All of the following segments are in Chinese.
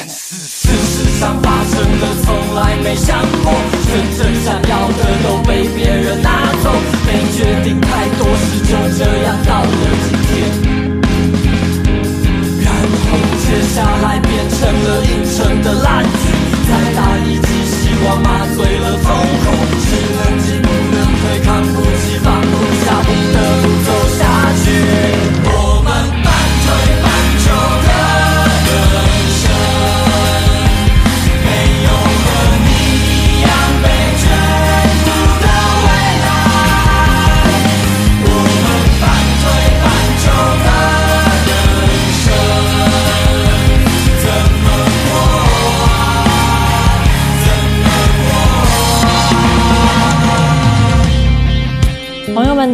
但是事实上发生的从来没想过，真正想要的都被别人拿走，没决定太多事就这样到了今天，然后接下来变成了硬撑的烂局，再大一剂希望麻醉了痛苦，只能进不能退，看不起放不下，不得不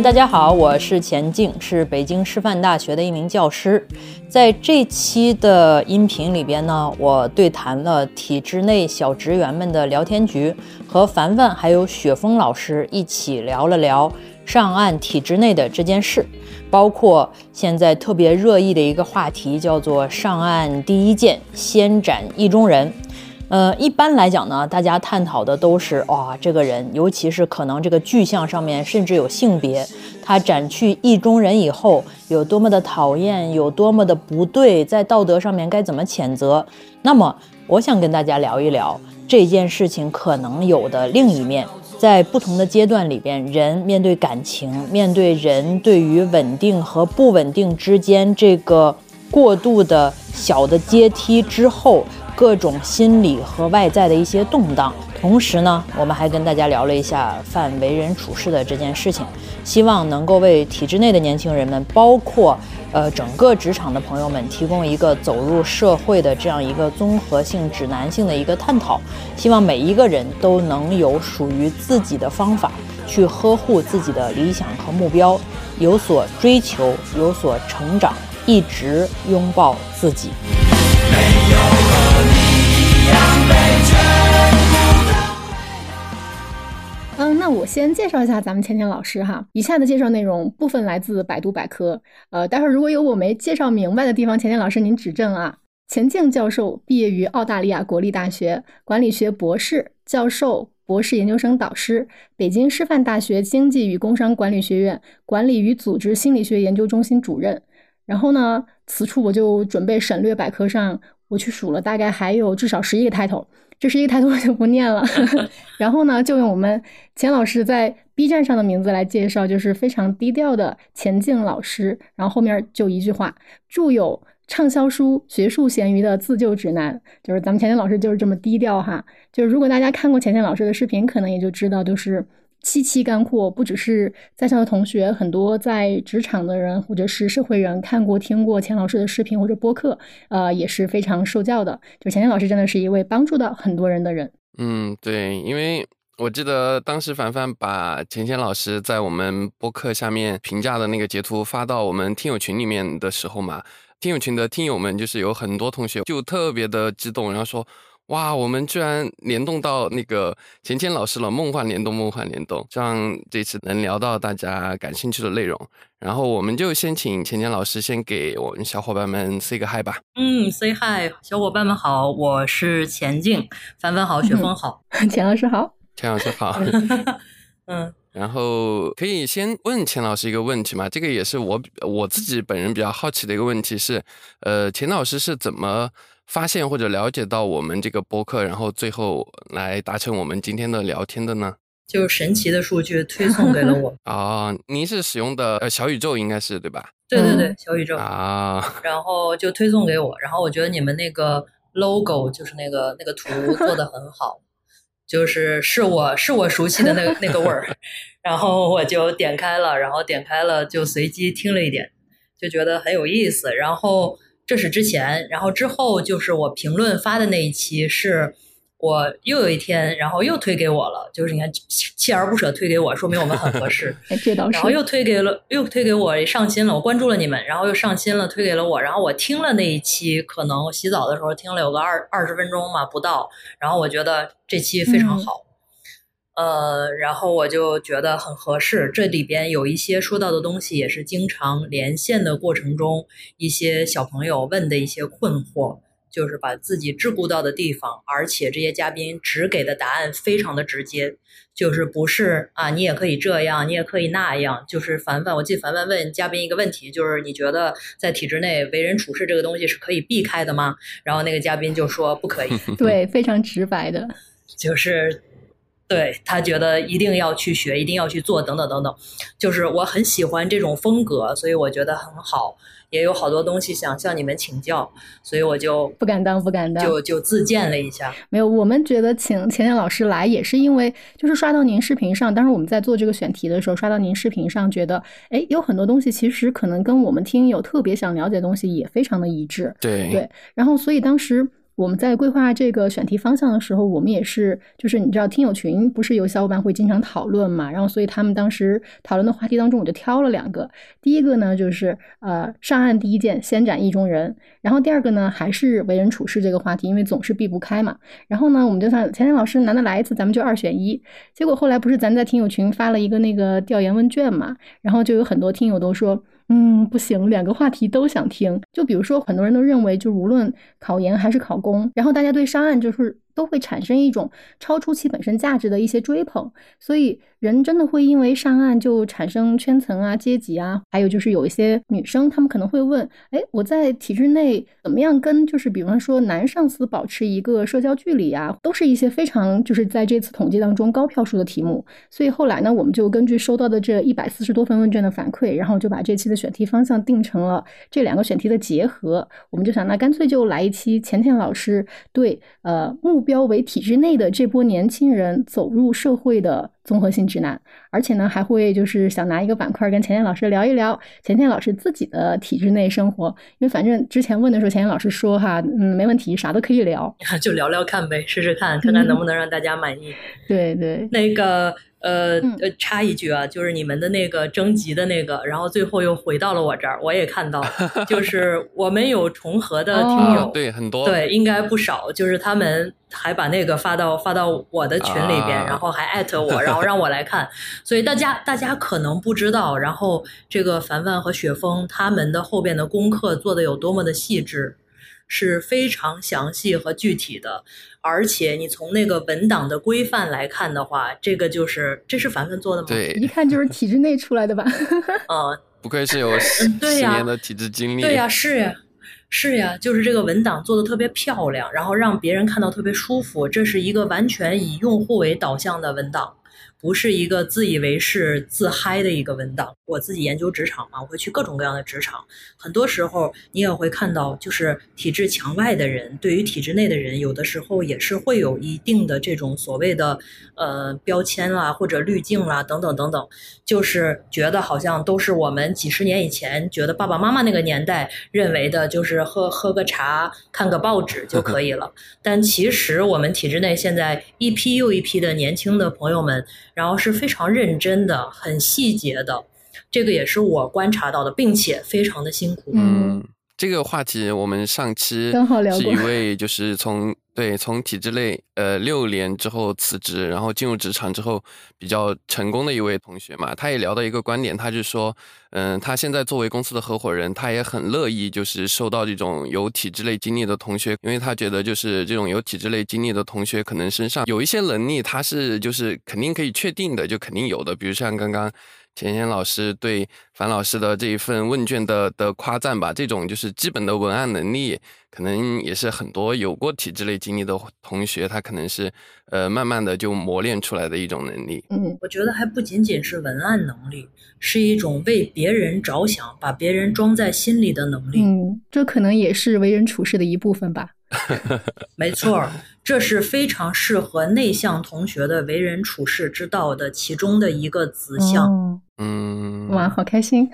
大家好，我是钱静，是北京师范大学的一名教师。在这期的音频里边呢，我对谈了体制内小职员们的聊天局，和凡凡还有雪峰老师一起聊了聊上岸体制内的这件事，包括现在特别热议的一个话题，叫做“上岸第一剑，先斩意中人”。呃，一般来讲呢，大家探讨的都是哇，这个人，尤其是可能这个具象上面甚至有性别，他斩去意中人以后有多么的讨厌，有多么的不对，在道德上面该怎么谴责。那么，我想跟大家聊一聊这件事情可能有的另一面，在不同的阶段里边，人面对感情，面对人对于稳定和不稳定之间这个过度的小的阶梯之后。各种心理和外在的一些动荡，同时呢，我们还跟大家聊了一下范为人处事的这件事情，希望能够为体制内的年轻人们，包括呃整个职场的朋友们，提供一个走入社会的这样一个综合性指南性的一个探讨。希望每一个人都能有属于自己的方法，去呵护自己的理想和目标，有所追求，有所成长，一直拥抱自己。那我先介绍一下咱们钱钱老师哈。以下的介绍内容部分来自百度百科，呃，待会儿如果有我没介绍明白的地方，钱钱老师您指正啊。钱静教授毕业于澳大利亚国立大学管理学博士、教授、博士研究生导师，北京师范大学经济与工商管理学院管理与组织心理学研究中心主任。然后呢，此处我就准备省略百科上，我去数了，大概还有至少十一个 title。这是一个 title 我就不念了。然后呢，就用我们钱老师在 B 站上的名字来介绍，就是非常低调的钱静老师。然后后面就一句话，著有畅销书《学术咸鱼的自救指南》，就是咱们钱静老师就是这么低调哈。就是如果大家看过钱静老师的视频，可能也就知道，就是。七期干货，不只是在校的同学，很多在职场的人或者是社会人看过、听过钱老师的视频或者播客，呃，也是非常受教的。就钱钱老师真的是一位帮助到很多人的人。嗯，对，因为我记得当时凡凡把钱钱老师在我们播客下面评价的那个截图发到我们听友群里面的时候嘛，听友群的听友们就是有很多同学就特别的激动，然后说。哇，我们居然联动到那个钱钱老师了！梦幻联动，梦幻联动，希望这次能聊到大家感兴趣的内容。然后我们就先请钱钱老师先给我们小伙伴们 say 个 hi 吧。嗯，say hi，小伙伴们好，我是钱静，凡凡好，雪峰好，钱老师好，钱老师好。嗯，然后可以先问钱老师一个问题吗？这个也是我我自己本人比较好奇的一个问题是，呃，钱老师是怎么？发现或者了解到我们这个播客，然后最后来达成我们今天的聊天的呢？就是神奇的数据推送给了我 啊！您是使用的呃小宇宙应该是对吧？对对对，小宇宙啊，然后就推送给我，然后我觉得你们那个 logo 就是那个那个图 做的很好，就是是我是我熟悉的那个那个味儿，然后我就点开了，然后点开了就随机听了一点，就觉得很有意思，然后。这是之前，然后之后就是我评论发的那一期，是我又有一天，然后又推给我了，就是你看锲而不舍推给我，说明我们很合适。这倒是。然后又推给了，又推给我上新了，我关注了你们，然后又上新了，推给了我，然后我听了那一期，可能洗澡的时候听了有个二二十分钟嘛不到，然后我觉得这期非常好。呃，然后我就觉得很合适。这里边有一些说到的东西，也是经常连线的过程中一些小朋友问的一些困惑，就是把自己桎梏到的地方，而且这些嘉宾只给的答案非常的直接，就是不是啊，你也可以这样，你也可以那样。就是凡凡，我记得凡凡问嘉宾一个问题，就是你觉得在体制内为人处事这个东西是可以避开的吗？然后那个嘉宾就说不可以，对，非常直白的，就是。对他觉得一定要去学，一定要去做，等等等等，就是我很喜欢这种风格，所以我觉得很好，也有好多东西想向你们请教，所以我就不敢当，不敢当，就就自荐了一下。没有，我们觉得请钱钱老师来，也是因为就是刷到您视频上，当时我们在做这个选题的时候，刷到您视频上，觉得哎，有很多东西其实可能跟我们听友特别想了解的东西也非常的一致。对对，然后所以当时。我们在规划这个选题方向的时候，我们也是，就是你知道，听友群不是有小伙伴会经常讨论嘛，然后所以他们当时讨论的话题当中，我就挑了两个。第一个呢，就是呃，上岸第一件，先斩意中人。然后第二个呢，还是为人处事这个话题，因为总是避不开嘛。然后呢，我们就想，钱钱老师难得来一次，咱们就二选一。结果后来不是咱在听友群发了一个那个调研问卷嘛，然后就有很多听友都说。嗯，不行，两个话题都想听。就比如说，很多人都认为，就无论考研还是考公，然后大家对上岸就是都会产生一种超出其本身价值的一些追捧，所以人真的会因为上岸就产生圈层啊、阶级啊。还有就是有一些女生，她们可能会问：哎，我在体制内怎么样跟就是比方说男上司保持一个社交距离啊？都是一些非常就是在这次统计当中高票数的题目。所以后来呢，我们就根据收到的这一百四十多份问卷的反馈，然后就把这期的选题方向定成了这两个选题的结合。我们就想，那干脆就来一期钱钱老师对呃目标为体制内的这波年轻人走入社会的综合性指南，而且呢，还会就是想拿一个板块跟钱钱老师聊一聊钱钱老师自己的体制内生活，因为反正之前问的时候，钱钱老师说哈，嗯，没问题，啥都可以聊，就聊聊看呗，试试看，看看能不能让大家满意。对对，那个。呃呃，插一句啊，就是你们的那个征集的那个，然后最后又回到了我这儿，我也看到，就是我们有重合的听友，哦、对很多，对，应该不少，就是他们还把那个发到发到我的群里边，啊、然后还艾特我，然后让我来看，所以大家大家可能不知道，然后这个凡凡和雪峰他们的后边的功课做的有多么的细致。是非常详细和具体的，而且你从那个文档的规范来看的话，这个就是这是凡凡做的吗？对，一看就是体制内出来的吧？嗯，不愧是有十年的体制经历。对呀，是呀，是呀，就是这个文档做的特别漂亮，然后让别人看到特别舒服。这是一个完全以用户为导向的文档。不是一个自以为是、自嗨的一个文档。我自己研究职场嘛，我会去各种各样的职场，很多时候你也会看到，就是体制墙外的人对于体制内的人，有的时候也是会有一定的这种所谓的呃标签啦，或者滤镜啦，等等等等，就是觉得好像都是我们几十年以前觉得爸爸妈妈那个年代认为的，就是喝喝个茶、看个报纸就可以了。但其实我们体制内现在一批又一批的年轻的朋友们。然后是非常认真的、很细节的，这个也是我观察到的，并且非常的辛苦。嗯，这个话题我们上期是一位就是从对从体制内呃六年之后辞职，然后进入职场之后比较成功的一位同学嘛，他也聊到一个观点，他就说，嗯，他现在作为公司的合伙人，他也很乐意就是受到这种有体制内经历的同学，因为他觉得就是这种有体制内经历的同学，可能身上有一些能力，他是就是肯定可以确定的，就肯定有的，比如像刚刚钱钱老师对樊老师的这一份问卷的的夸赞吧，这种就是基本的文案能力，可能也是很多有过体制类经历的同学，他可能是呃慢慢的就磨练出来的一种能力。嗯，我觉得还不仅仅是文案能力，是一种为别人着想，把别人装在心里的能力。嗯，这可能也是为人处事的一部分吧。没错，这是非常适合内向同学的为人处事之道的其中的一个子项。哦、嗯，哇，好开心！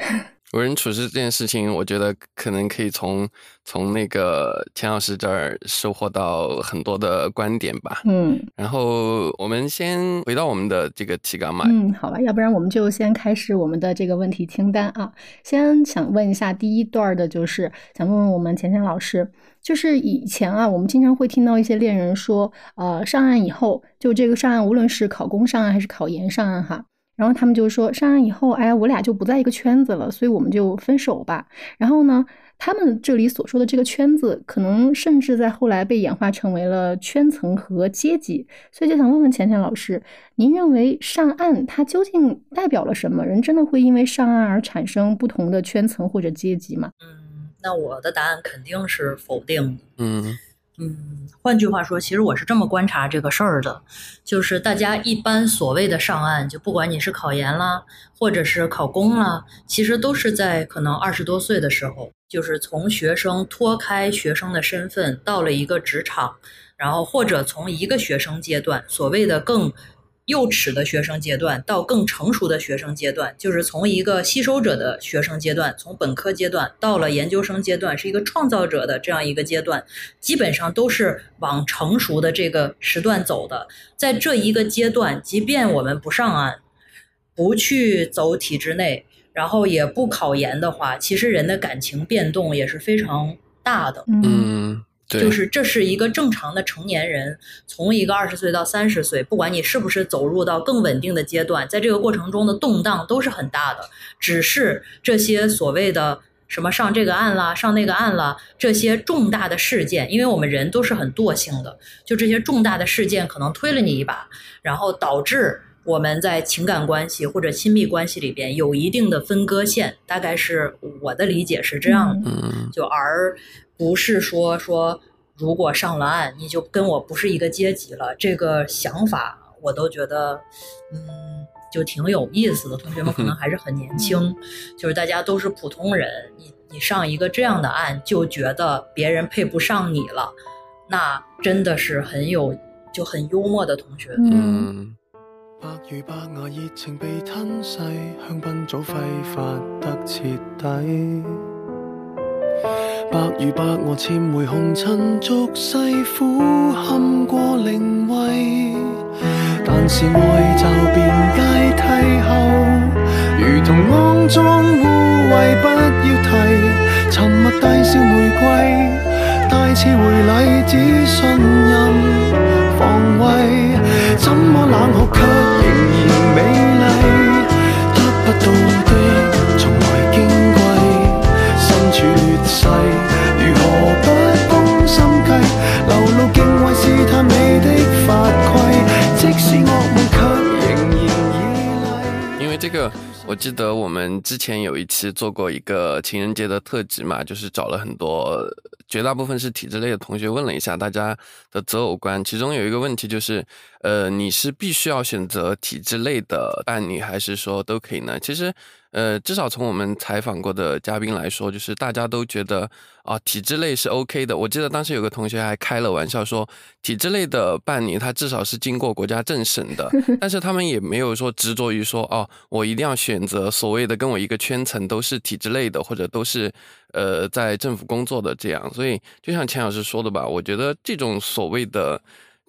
为人处事这件事情，我觉得可能可以从从那个钱老师这儿收获到很多的观点吧。嗯，然后我们先回到我们的这个提纲嘛。嗯，好吧，要不然我们就先开始我们的这个问题清单啊。先想问一下第一段的，就是想问问我们钱钱老师，就是以前啊，我们经常会听到一些恋人说，呃，上岸以后，就这个上岸，无论是考公上岸还是考研上岸哈。然后他们就说上岸以后，哎，我俩就不在一个圈子了，所以我们就分手吧。然后呢，他们这里所说的这个圈子，可能甚至在后来被演化成为了圈层和阶级。所以就想问问钱钱老师，您认为上岸它究竟代表了什么？人真的会因为上岸而产生不同的圈层或者阶级吗？嗯，那我的答案肯定是否定的。嗯嗯，换句话说，其实我是这么观察这个事儿的，就是大家一般所谓的上岸，就不管你是考研啦，或者是考公啦，其实都是在可能二十多岁的时候，就是从学生脱开学生的身份，到了一个职场，然后或者从一个学生阶段，所谓的更。幼齿的学生阶段到更成熟的学生阶段，就是从一个吸收者的学生阶段，从本科阶段到了研究生阶段，是一个创造者的这样一个阶段，基本上都是往成熟的这个时段走的。在这一个阶段，即便我们不上岸，不去走体制内，然后也不考研的话，其实人的感情变动也是非常大的。嗯。就是这是一个正常的成年人，从一个二十岁到三十岁，不管你是不是走入到更稳定的阶段，在这个过程中的动荡都是很大的。只是这些所谓的什么上这个岸啦，上那个岸啦，这些重大的事件，因为我们人都是很惰性的，就这些重大的事件可能推了你一把，然后导致我们在情感关系或者亲密关系里边有一定的分割线，大概是我的理解是这样的。就而。不是说说，如果上了岸，你就跟我不是一个阶级了。这个想法我都觉得，嗯，就挺有意思的。同学们可能 还是很年轻，就是大家都是普通人，你你上一个这样的岸，就觉得别人配不上你了，那真的是很有就很幽默的同学。嗯。白如白牙热情被吞噬，香槟早挥发得彻底。白如白鹅潜回红尘俗世，苦堪过灵位。但是爱就变阶梯后，如同肮脏污秽，不要提。沉默大笑玫瑰，大次回礼，只信任防卫。怎么冷酷却仍然美丽？得不到的。如何不攻心计？流露敬畏试探你的法规，即使噩梦却仍然依赖。因为这个，我记得我们之前有一期做过一个情人节的特辑嘛，就是找了很多。绝大部分是体制类的同学问了一下大家的择偶观，其中有一个问题就是，呃，你是必须要选择体制类的伴侣，还是说都可以呢？其实，呃，至少从我们采访过的嘉宾来说，就是大家都觉得啊，体制类是 OK 的。我记得当时有个同学还开了玩笑说，体制类的伴侣他至少是经过国家政审的，但是他们也没有说执着于说哦，我一定要选择所谓的跟我一个圈层都是体制类的，或者都是。呃，在政府工作的这样，所以就像钱老师说的吧，我觉得这种所谓的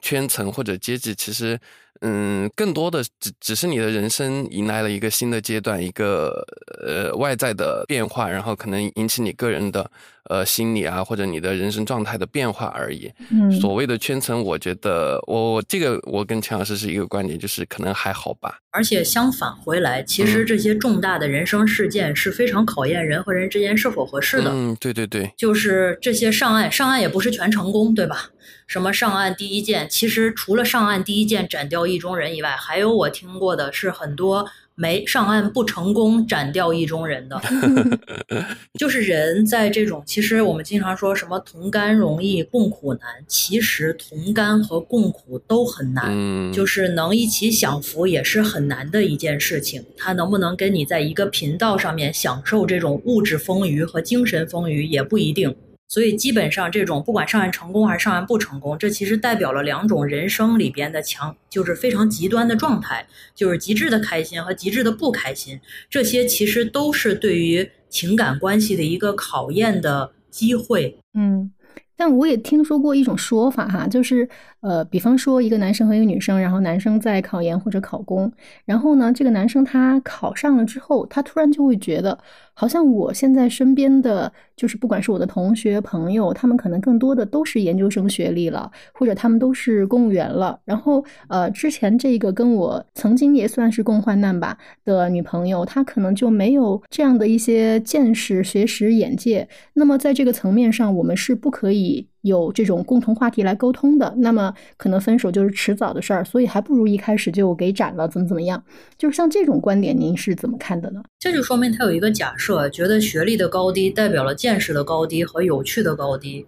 圈层或者阶级，其实。嗯，更多的只只是你的人生迎来了一个新的阶段，一个呃外在的变化，然后可能引起你个人的呃心理啊，或者你的人生状态的变化而已。嗯，所谓的圈层，我觉得我这个我跟钱老师是一个观点，就是可能还好吧。而且相反回来，其实这些重大的人生事件是非常考验人和人之间是否合适的。嗯，对对对，就是这些上岸上岸也不是全成功，对吧？什么上岸第一件，其实除了上岸第一件斩掉意中人以外，还有我听过的是很多没上岸不成功斩掉意中人的。就是人在这种，其实我们经常说什么同甘容易共苦难，其实同甘和共苦都很难。就是能一起享福也是很难的一件事情。他能不能跟你在一个频道上面享受这种物质丰腴和精神丰腴也不一定。所以基本上这种不管上岸成功还是上岸不成功，这其实代表了两种人生里边的强，就是非常极端的状态，就是极致的开心和极致的不开心。这些其实都是对于情感关系的一个考验的机会。嗯。但我也听说过一种说法哈，就是呃，比方说一个男生和一个女生，然后男生在考研或者考公，然后呢，这个男生他考上了之后，他突然就会觉得，好像我现在身边的就是不管是我的同学朋友，他们可能更多的都是研究生学历了，或者他们都是公务员了。然后呃，之前这个跟我曾经也算是共患难吧的女朋友，她可能就没有这样的一些见识、学识、眼界。那么在这个层面上，我们是不可以。有这种共同话题来沟通的，那么可能分手就是迟早的事儿，所以还不如一开始就给斩了，怎么怎么样？就是像这种观点，您是怎么看的呢？这就说明他有一个假设，觉得学历的高低代表了见识的高低和有趣的高低。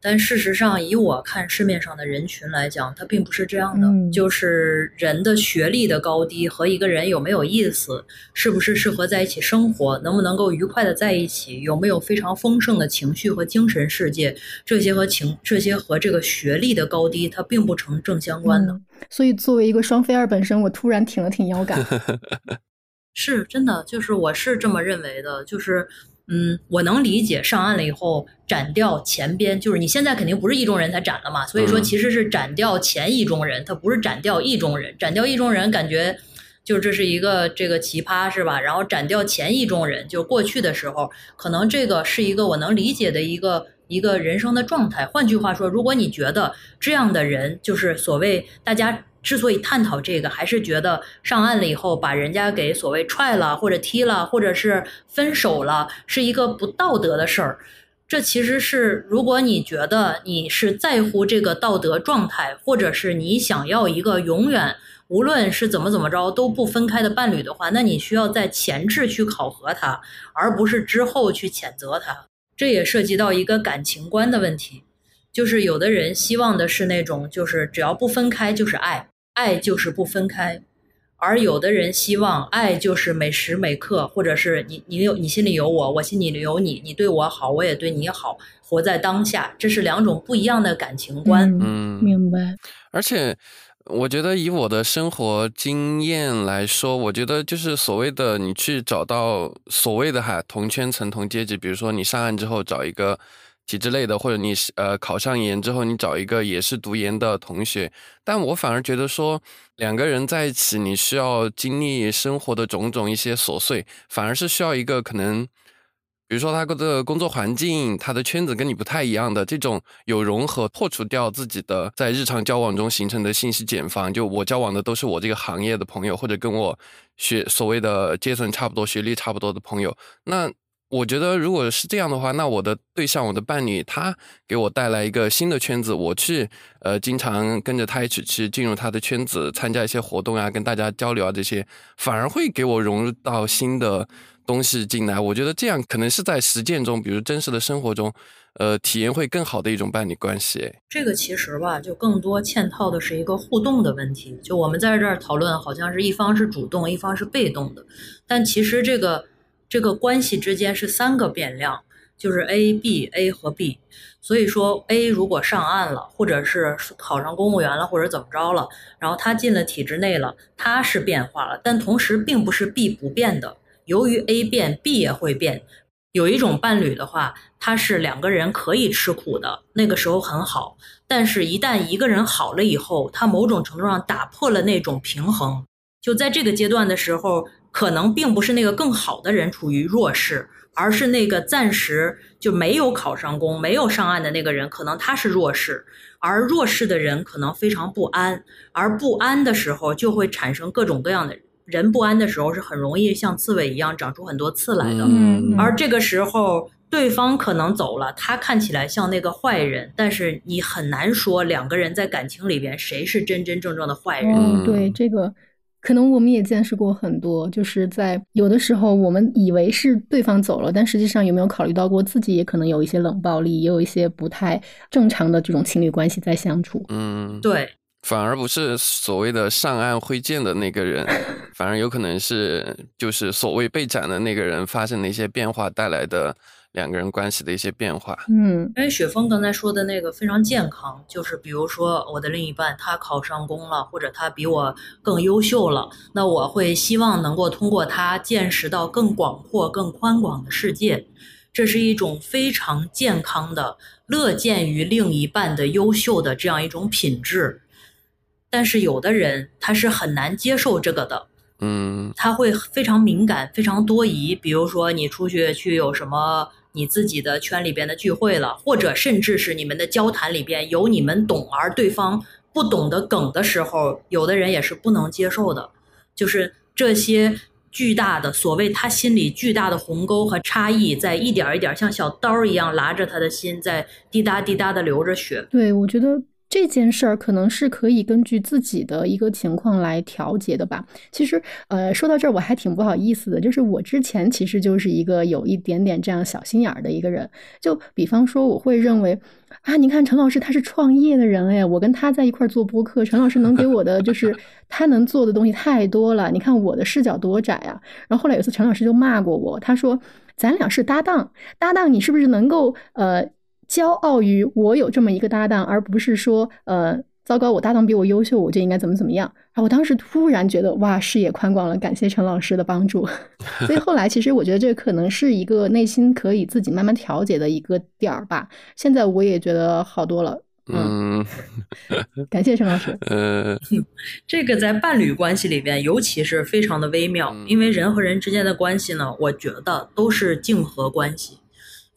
但事实上，以我看市面上的人群来讲，它并不是这样的。就是人的学历的高低和一个人有没有意思，是不是适合在一起生活，能不能够愉快的在一起，有没有非常丰盛的情绪和精神世界，这些和情这些和这个学历的高低，它并不成正相关的。所以，作为一个双非二本身，我突然挺了挺腰杆。是真的，就是我是这么认为的，就是。嗯，我能理解上岸了以后斩掉前边，就是你现在肯定不是意中人才斩了嘛，所以说其实是斩掉前意中人，他不是斩掉意中人，斩掉意中人感觉就这是一个这个奇葩是吧？然后斩掉前意中人，就是过去的时候，可能这个是一个我能理解的一个一个人生的状态。换句话说，如果你觉得这样的人就是所谓大家。之所以探讨这个，还是觉得上岸了以后把人家给所谓踹了，或者踢了，或者是分手了，是一个不道德的事儿。这其实是，如果你觉得你是在乎这个道德状态，或者是你想要一个永远无论是怎么怎么着都不分开的伴侣的话，那你需要在前置去考核他，而不是之后去谴责他。这也涉及到一个感情观的问题。就是有的人希望的是那种，就是只要不分开就是爱，爱就是不分开；而有的人希望爱就是每时每刻，或者是你你有你心里有我，我心里有你，你对我好，我也对你好，活在当下，这是两种不一样的感情观。嗯，明白。而且我觉得以我的生活经验来说，我觉得就是所谓的你去找到所谓的哈同圈层同阶级，比如说你上岸之后找一个。体制类的，或者你是呃考上研之后，你找一个也是读研的同学，但我反而觉得说两个人在一起，你需要经历生活的种种一些琐碎，反而是需要一个可能，比如说他的工作环境，他的圈子跟你不太一样的这种有融合，破除掉自己的在日常交往中形成的信息茧房。就我交往的都是我这个行业的朋友，或者跟我学所谓的阶层差不多、学历差不多的朋友，那。我觉得，如果是这样的话，那我的对象、我的伴侣，他给我带来一个新的圈子，我去呃，经常跟着他一起去进入他的圈子，参加一些活动啊，跟大家交流啊，这些反而会给我融入到新的东西进来。我觉得这样可能是在实践中，比如真实的生活中，呃，体验会更好的一种伴侣关系。这个其实吧，就更多嵌套的是一个互动的问题。就我们在这儿讨论，好像是一方是主动，一方是被动的，但其实这个。这个关系之间是三个变量，就是 A、B、A 和 B。所以说，A 如果上岸了，或者是考上公务员了，或者怎么着了，然后他进了体制内了，他是变化了，但同时并不是 B 不变的。由于 A 变，B 也会变。有一种伴侣的话，他是两个人可以吃苦的，那个时候很好。但是，一旦一个人好了以后，他某种程度上打破了那种平衡。就在这个阶段的时候。可能并不是那个更好的人处于弱势，而是那个暂时就没有考上公、没有上岸的那个人，可能他是弱势，而弱势的人可能非常不安，而不安的时候就会产生各种各样的人不安的时候是很容易像刺猬一样长出很多刺来的。而这个时候对方可能走了，他看起来像那个坏人，但是你很难说两个人在感情里边谁是真真正正的坏人。对这个。可能我们也见识过很多，就是在有的时候，我们以为是对方走了，但实际上有没有考虑到过自己也可能有一些冷暴力，也有一些不太正常的这种情侣关系在相处。嗯，对，反而不是所谓的上岸挥剑的那个人，反而有可能是就是所谓被斩的那个人发生的一些变化带来的。两个人关系的一些变化，嗯，因为雪峰刚才说的那个非常健康，就是比如说我的另一半他考上公了，或者他比我更优秀了，那我会希望能够通过他见识到更广阔、更宽广的世界。这是一种非常健康的、乐见于另一半的优秀的这样一种品质。但是有的人他是很难接受这个的，嗯他会非常敏感、非常多疑。比如说你出去去有什么你自己的圈里边的聚会了，或者甚至是你们的交谈里边有你们懂而对方不懂的梗的时候，有的人也是不能接受的。就是这些巨大的所谓他心里巨大的鸿沟和差异，在一点一点像小刀一样拉着他的心，在滴答滴答的流着血。对，我觉得这件事儿可能是可以根据自己的一个情况来调节的吧。其实，呃，说到这儿我还挺不好意思的，就是我之前其实就是一个有一点点这样小心眼儿的一个人。就比方说，我会认为啊，你看陈老师他是创业的人哎，我跟他在一块儿做播客，陈老师能给我的就 是他能做的东西太多了，你看我的视角多窄啊。然后后来有一次陈老师就骂过我，他说咱俩是搭档，搭档你是不是能够呃骄傲于我有这么一个搭档，而不是说呃糟糕我搭档比我优秀，我就应该怎么怎么样。啊，我当时突然觉得哇视野宽广了，感谢陈老师的帮助。所以后来其实我觉得这可能是一个内心可以自己慢慢调节的一个点儿吧。现在我也觉得好多了。嗯，嗯 感谢陈老师。呃这个在伴侣关系里边，尤其是非常的微妙，嗯因为人和人之间的关系呢，我觉得都是竞合关系，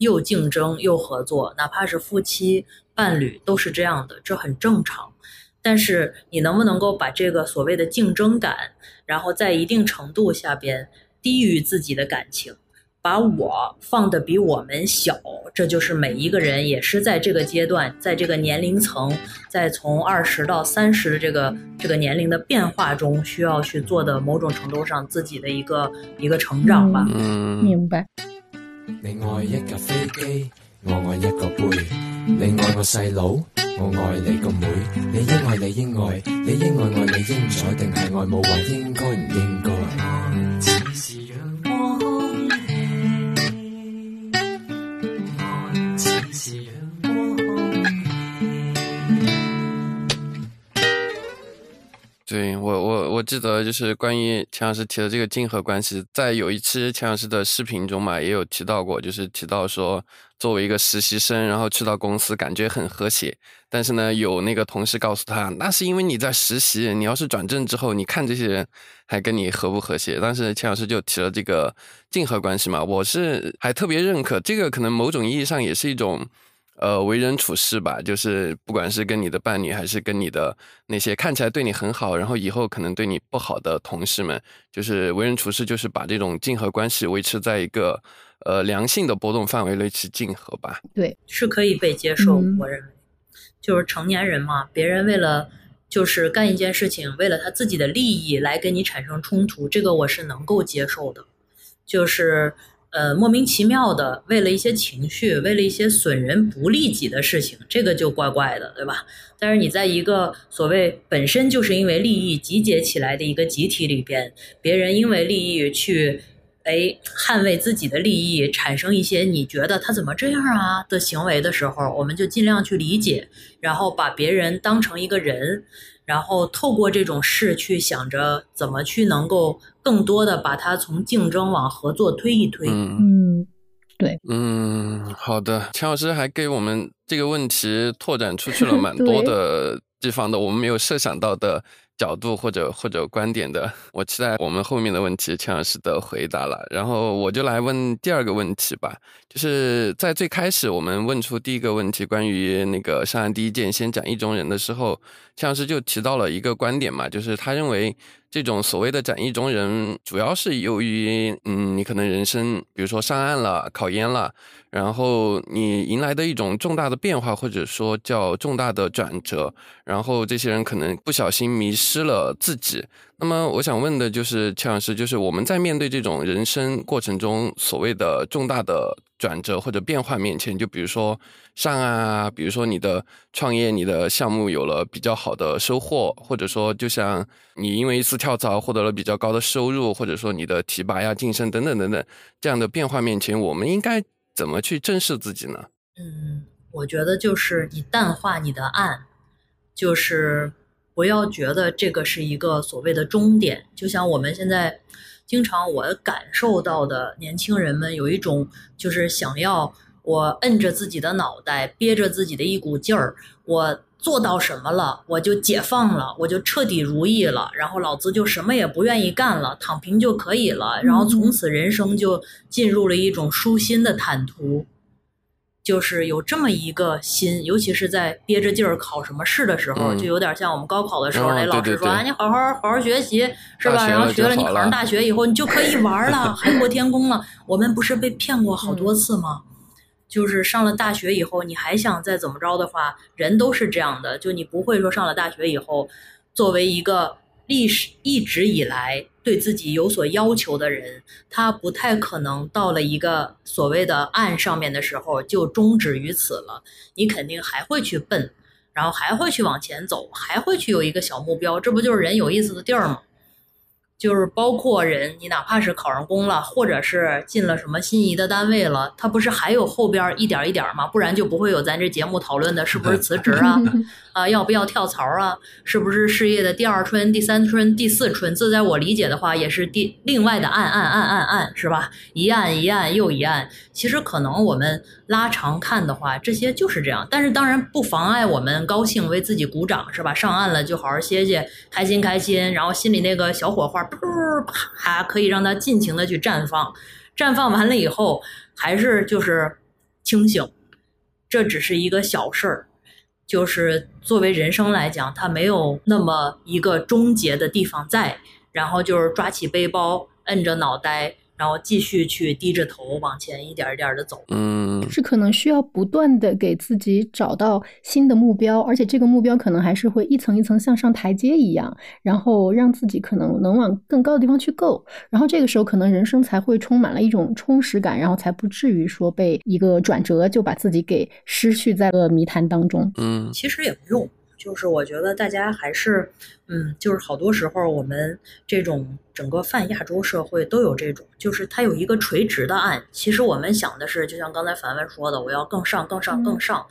又竞争又合作，哪怕是夫妻、伴侣都是这样的，这很正常。但是你能不能够把这个所谓的竞争感，然后在一定程度下边低于自己的感情，把我放的比我们小，这就是每一个人也是在这个阶段，在这个年龄层，在从二十到三十的这个这个年龄的变化中，需要去做的某种程度上自己的一个一个成长吧。嗯明白。你爱一架飞机，我爱一个杯，你爱我细佬，我爱你个妹，你应爱你应爱你应爱爱你应彩定系爱冇话应该唔应该，只是阳光。对我我我记得就是关于钱老师提的这个竞合关系，在有一期钱老师的视频中嘛，也有提到过，就是提到说，作为一个实习生，然后去到公司感觉很和谐，但是呢，有那个同事告诉他，那是因为你在实习，你要是转正之后，你看这些人还跟你和不和谐？当时钱老师就提了这个竞合关系嘛，我是还特别认可这个，可能某种意义上也是一种。呃，为人处事吧，就是不管是跟你的伴侣，还是跟你的那些看起来对你很好，然后以后可能对你不好的同事们，就是为人处事，就是把这种竞合关系维持在一个呃良性的波动范围内去竞合吧。对，是可以被接受，嗯。我认为，就是成年人嘛，别人为了就是干一件事情，为了他自己的利益来跟你产生冲突，这个我是能够接受的，就是呃莫名其妙的为了一些情绪，为了一些损人不利己的事情，这个就怪怪的，对吧？但是你在一个所谓本身就是因为利益集结起来的一个集体里边，别人因为利益去哎捍卫自己的利益，产生一些你觉得他怎么这样啊的行为的时候，我们就尽量去理解，然后把别人当成一个人，然后透过这种事去想着怎么去能够更多的把它从竞争往合作推一推。嗯对，嗯，好的，钱老师还给我们这个问题拓展出去了蛮 多的地方的，我们没有设想到的角度或者或者观点的。我期待我们后面的问题钱老师的回答了。然后我就来问第二个问题吧，就是在最开始我们问出第一个问题，关于那个上岸第一件先讲意中人的时候，钱老师就提到了一个观点嘛，就是他认为。这种所谓的展意中人，主要是由于，嗯，你可能人生，比如说上岸了、考研了，然后你迎来的一种重大的变化，或者说叫重大的转折，然后这些人可能不小心迷失了自己。那么我想问的就是，邱老师，就是我们在面对这种人生过程中所谓的重大的转折或者变化面前，就比如说上啊，比如说你的创业、你的项目有了比较好的收获，或者说就像你因为一次跳槽获得了比较高的收入，或者说你的提拔呀、晋升等等等等这样的变化面前，我们应该怎么去正视自己呢？嗯，我觉得就是你淡化你的暗，就是不要觉得这个是一个所谓的终点。就像我们现在经常我感受到的年轻人们有一种就是想要我摁着自己的脑袋，憋着自己的一股劲儿，我做到什么了，我就解放了，我就彻底如意了，然后老子就什么也不愿意干了，躺平就可以了，然后从此人生就进入了一种舒心的坦途。就是有这么一个心，尤其是在憋着劲儿考什么试的时候，嗯就有点像我们高考的时候，哦那老师说：“对对对啊，你好好好好学习，是吧？然后学了你考上大学以后，你就可以玩了，海阔天空了。”我们不是被骗过好多次吗？就是上了大学以后，你还想再怎么着的话，人都是这样的，就你不会说上了大学以后，作为一个历史一直以来对自己有所要求的人，他不太可能到了一个所谓的岸上面的时候就终止于此了。你肯定还会去奔，然后还会去往前走，还会去有一个小目标，这不就是人有意思的地儿吗？就是包括人，你哪怕是考上公了，或者是进了什么心仪的单位了，他不是还有后边一点一点吗？不然就不会有咱这节目讨论的是不是辞职啊，啊，要不要跳槽啊？是不是事业的第二春、第三春、第四春？这在我理解的话，也是第另外的按按按按按，是吧？一按一按又一按。其实可能我们拉长看的话，这些就是这样。但是当然不妨碍我们高兴，为自己鼓掌，是吧？上岸了就好好歇歇，开心开心，然后心里那个小火花，噗啪，可以让他尽情的去绽放。绽放完了以后，还是就是清醒，这只是一个小事儿。就是作为人生来讲，它没有那么一个终结的地方在，然后就是抓起背包，摁着脑袋，然后继续去低着头往前一点一点的走。嗯，是可能需要不断的给自己找到新的目标，而且这个目标可能还是会一层一层向上台阶一样，然后让自己可能能往更高的地方去够，然后这个时候可能人生才会充满了一种充实感，然后才不至于说被一个转折就把自己给失去在了泥潭当中。嗯，其实也不用，就是我觉得大家还是，嗯，就是好多时候我们这种整个泛亚洲社会都有这种，就是它有一个垂直的岸。其实我们想的是，就像刚才凡凡说的，我要更上、更上、更上。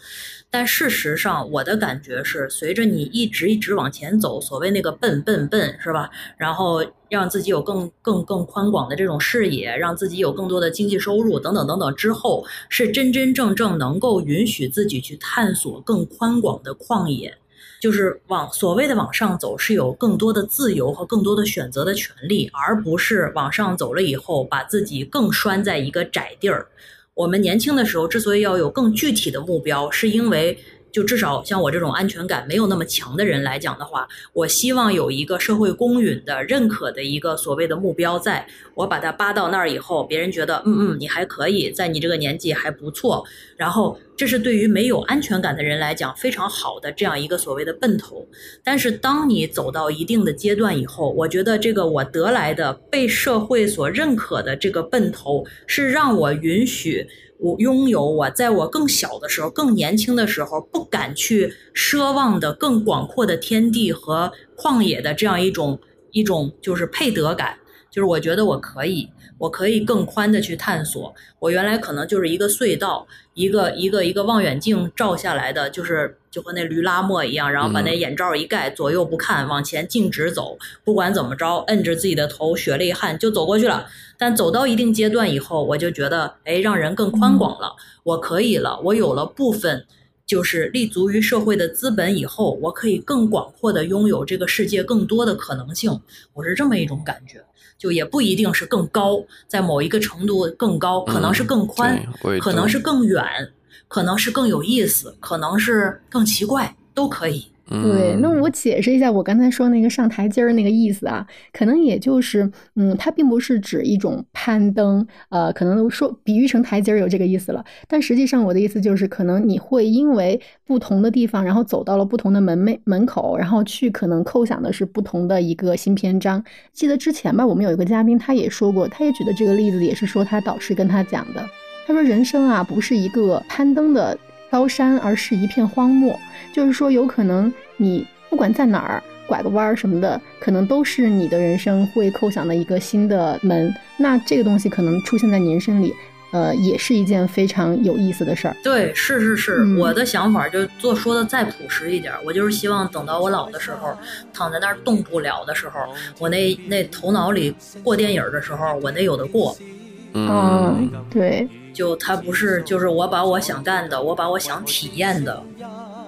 但事实上，我的感觉是，随着你一直一直往前走，所谓那个笨笨笨，是吧？然后让自己有更更更宽广的这种视野，让自己有更多的经济收入等等等等之后，是真真正正能够允许自己去探索更宽广的旷野。就是往所谓的往上走，是有更多的自由和更多的选择的权利，而不是往上走了以后把自己更拴在一个窄地儿。我们年轻的时候之所以要有更具体的目标，是因为就至少像我这种安全感没有那么强的人来讲的话，我希望有一个社会公允的、认可的一个所谓的目标在，我把它扒到那儿以后，别人觉得嗯嗯你还可以，在你这个年纪还不错，然后这是对于没有安全感的人来讲非常好的这样一个所谓的奔头。但是当你走到一定的阶段以后，我觉得这个我得来的被社会所认可的这个奔头，是让我允许我拥有我在我更小的时候、更年轻的时候不敢去奢望的更广阔的天地和旷野的这样一种一种就是配得感。就是我觉得我可以，我可以更宽的去探索。我原来可能就是一个隧道，一个一个一个望远镜照下来的，就是就和那驴拉磨一样，然后把那眼罩一盖，左右不看，往前径直走，不管怎么着，摁着自己的头，血泪汗就走过去了。但走到一定阶段以后，我就觉得，哎，让人更宽广了，我可以了，我有了部分。就是立足于社会的资本以后，我可以更广阔的拥有这个世界更多的可能性。我是这么一种感觉，就也不一定是更高，在某一个程度更高，可能是更宽，可能是更远，可能是更有意思，可能是更奇怪，都可以。对，那嗯。我解释一下我刚才说那个上台阶儿那个意思啊，可能也就是，嗯，它并不是指一种攀登，呃，可能说比喻成台阶儿有这个意思了，但实际上我的意思就是，可能你会因为不同的地方，然后走到了不同的门门门口，然后去可能叩响的是不同的一个新篇章。记得之前吧，我们有一个嘉宾，他也说过，他也举的这个例子，也是说他导师跟他讲的，他说人生啊，不是一个攀登的高山，而是一片荒漠。就是说，有可能你不管在哪儿拐个弯儿什么的，可能都是你的人生会叩响的一个新的门。那这个东西可能出现在你人生里，呃，也是一件非常有意思的事儿。对，是是是，嗯我的想法就做说的再朴实一点，我就是希望等到我老的时候，躺在那儿动不了的时候，我那那头脑里过电影的时候，我那有的过。嗯，对，就他不是，就是我把我想干的，我把我想体验的，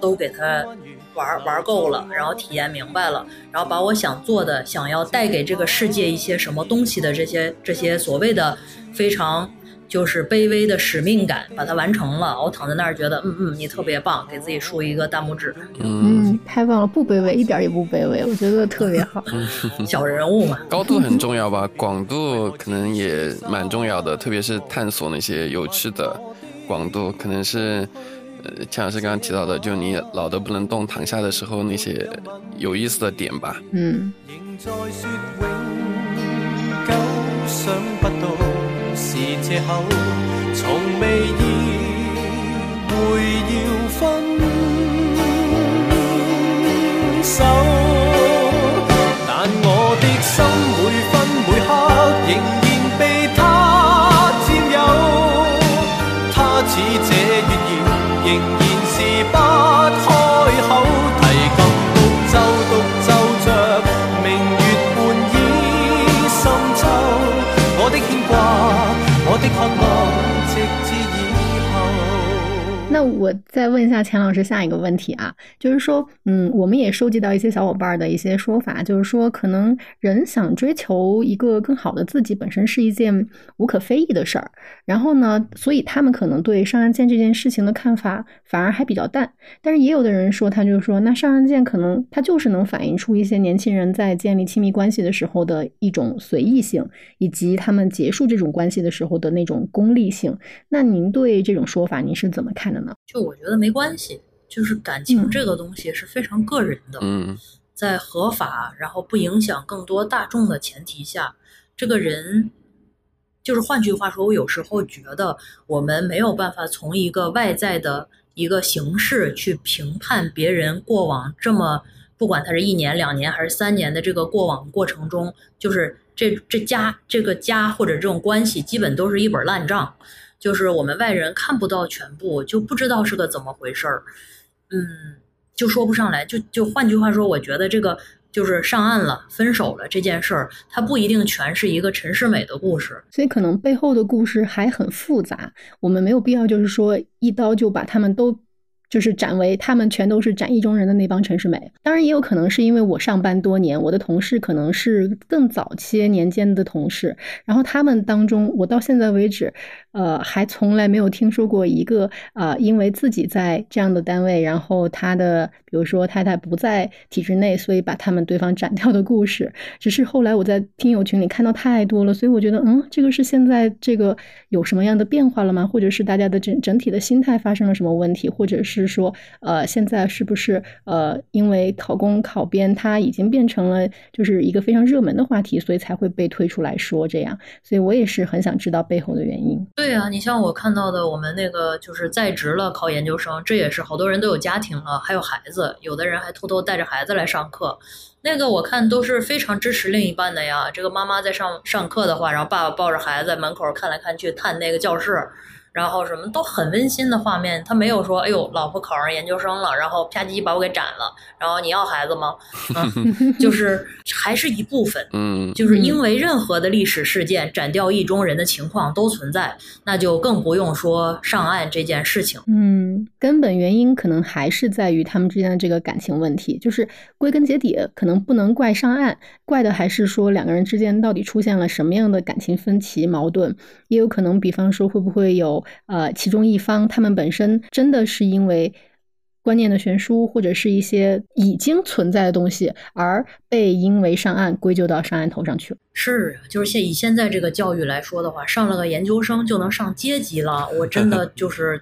都给他玩玩够了，然后体验明白了，然后把我想做的、想要带给这个世界一些什么东西的这些这些所谓的非常就是卑微的使命感，把它完成了。我躺在那儿觉得，嗯嗯，你特别棒，给自己竖一个大拇指，嗯，太棒了，不卑微，一点也不卑微，我觉得特别好。小人物嘛。高度很重要吧，广度可能也蛮重要的，特别是探索那些有趣的广度，可能是呃，钱老师刚刚提到的，就你老的不能动，躺下的时候那些有意思的点吧。嗯，是借口，从未意会要分手。但我的心每分每刻仍我再问一下钱老师下一个问题啊，就是说，嗯，我们也收集到一些小伙伴的一些说法，就是说，可能人想追求一个更好的自己，本身是一件无可非议的事儿。然后呢，所以他们可能对上岸件这件事情的看法反而还比较淡。但是也有的人说，他就说，那上岸件可能它就是能反映出一些年轻人在建立亲密关系的时候的一种随意性，以及他们结束这种关系的时候的那种功利性。那您对这种说法您是怎么看的呢？就我觉得没关系，就是感情嗯这个东西是非常个人的。嗯在合法，然后不影响更多大众的前提下，这个人，就是换句话说，我有时候觉得我们没有办法从一个外在的一个形式去评判别人过往这么，不管他是一年、两年还是三年的这个过往过程中，就是这这家这个家或者这种关系，基本都是一本烂账，就是我们外人看不到全部，就不知道是个怎么回事儿，嗯。就说不上来，就就换句话说，我觉得这个就是上岸了、分手了这件事儿，它不一定全是一个陈世美的故事。所以可能背后的故事还很复杂，我们没有必要就是说一刀就把他们都就是斩为他们全都是斩意中人的那帮陈世美。当然也有可能是因为我上班多年，我的同事可能是更早些年间的同事，然后他们当中，我到现在为止，呃，还从来没有听说过一个呃，因为自己在这样的单位，然后他的比如说太太不在体制内，所以把他们对方斩 掉的故事。只是后来我在听友群里看到太多了，所以我觉得，嗯，这个是现在这个有什么样的变化了吗？或者是大家的整整体的心态发生了什么问题？或者是说，呃，现在是不是呃，因为考公考编它已经变成了就是一个非常热门的话题，所以才会被推出来说这样？所以我也是很想知道背后的原因。对啊，你像我看到的，我们那个就是在职了考研究生，这也是好多人都有家庭了，还有孩子，有的人还偷偷带着孩子来上课。那个我看都是非常支持另一半的呀。这个妈妈在上上课的话，然后爸爸抱着孩子在门口看来看去，探那个教室。然后什么都很温馨的画面，他没有说，哎呦，老婆考上研究生了，然后啪叽把我给斩了，然后你要孩子吗？嗯，就是还是一部分，嗯就是因为任何的历史事件斩掉意中人的情况都存在，那就更不用说上岸这件事情。嗯，根本原因可能还是在于他们之间的这个感情问题，就是归根结底，可能不能怪上岸，怪的还是说两个人之间到底出现了什么样的感情分歧、矛盾，也有可能，比方说会不会有呃其中一方他们本身真的是因为。观念的悬殊，或者是一些已经存在的东西，而被因为上岸归咎到上岸头上去了。是，就是现以现在这个教育来说的话，上了个研究生就能上阶级了，我真的 就是，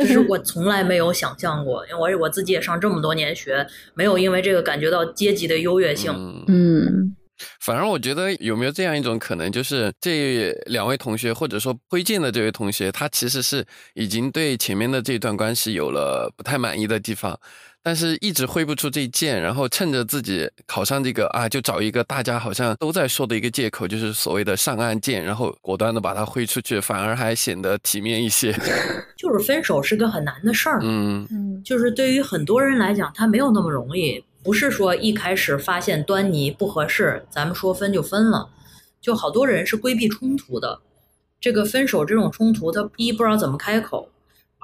就是我从来没有想象过，因为我我自己也上这么多年学，没有因为这个感觉到阶级的优越性。嗯嗯，反而我觉得有没有这样一种可能，就是这两位同学或者说推荐的这位同学，他其实是已经对前面的这段关系有了不太满意的地方。但是一直挥不出这剑，然后趁着自己考上这个啊，就找一个大家好像都在说的一个借口，就是所谓的上岸剑，然后果断的把它挥出去，反而还显得体面一些。就是分手是个很难的事儿，嗯嗯就是对于很多人来讲，他没有那么容易。不是说一开始发现端倪不合适，咱们说分就分了。就好多人是规避冲突的，这个分手这种冲突，他一不知道怎么开口，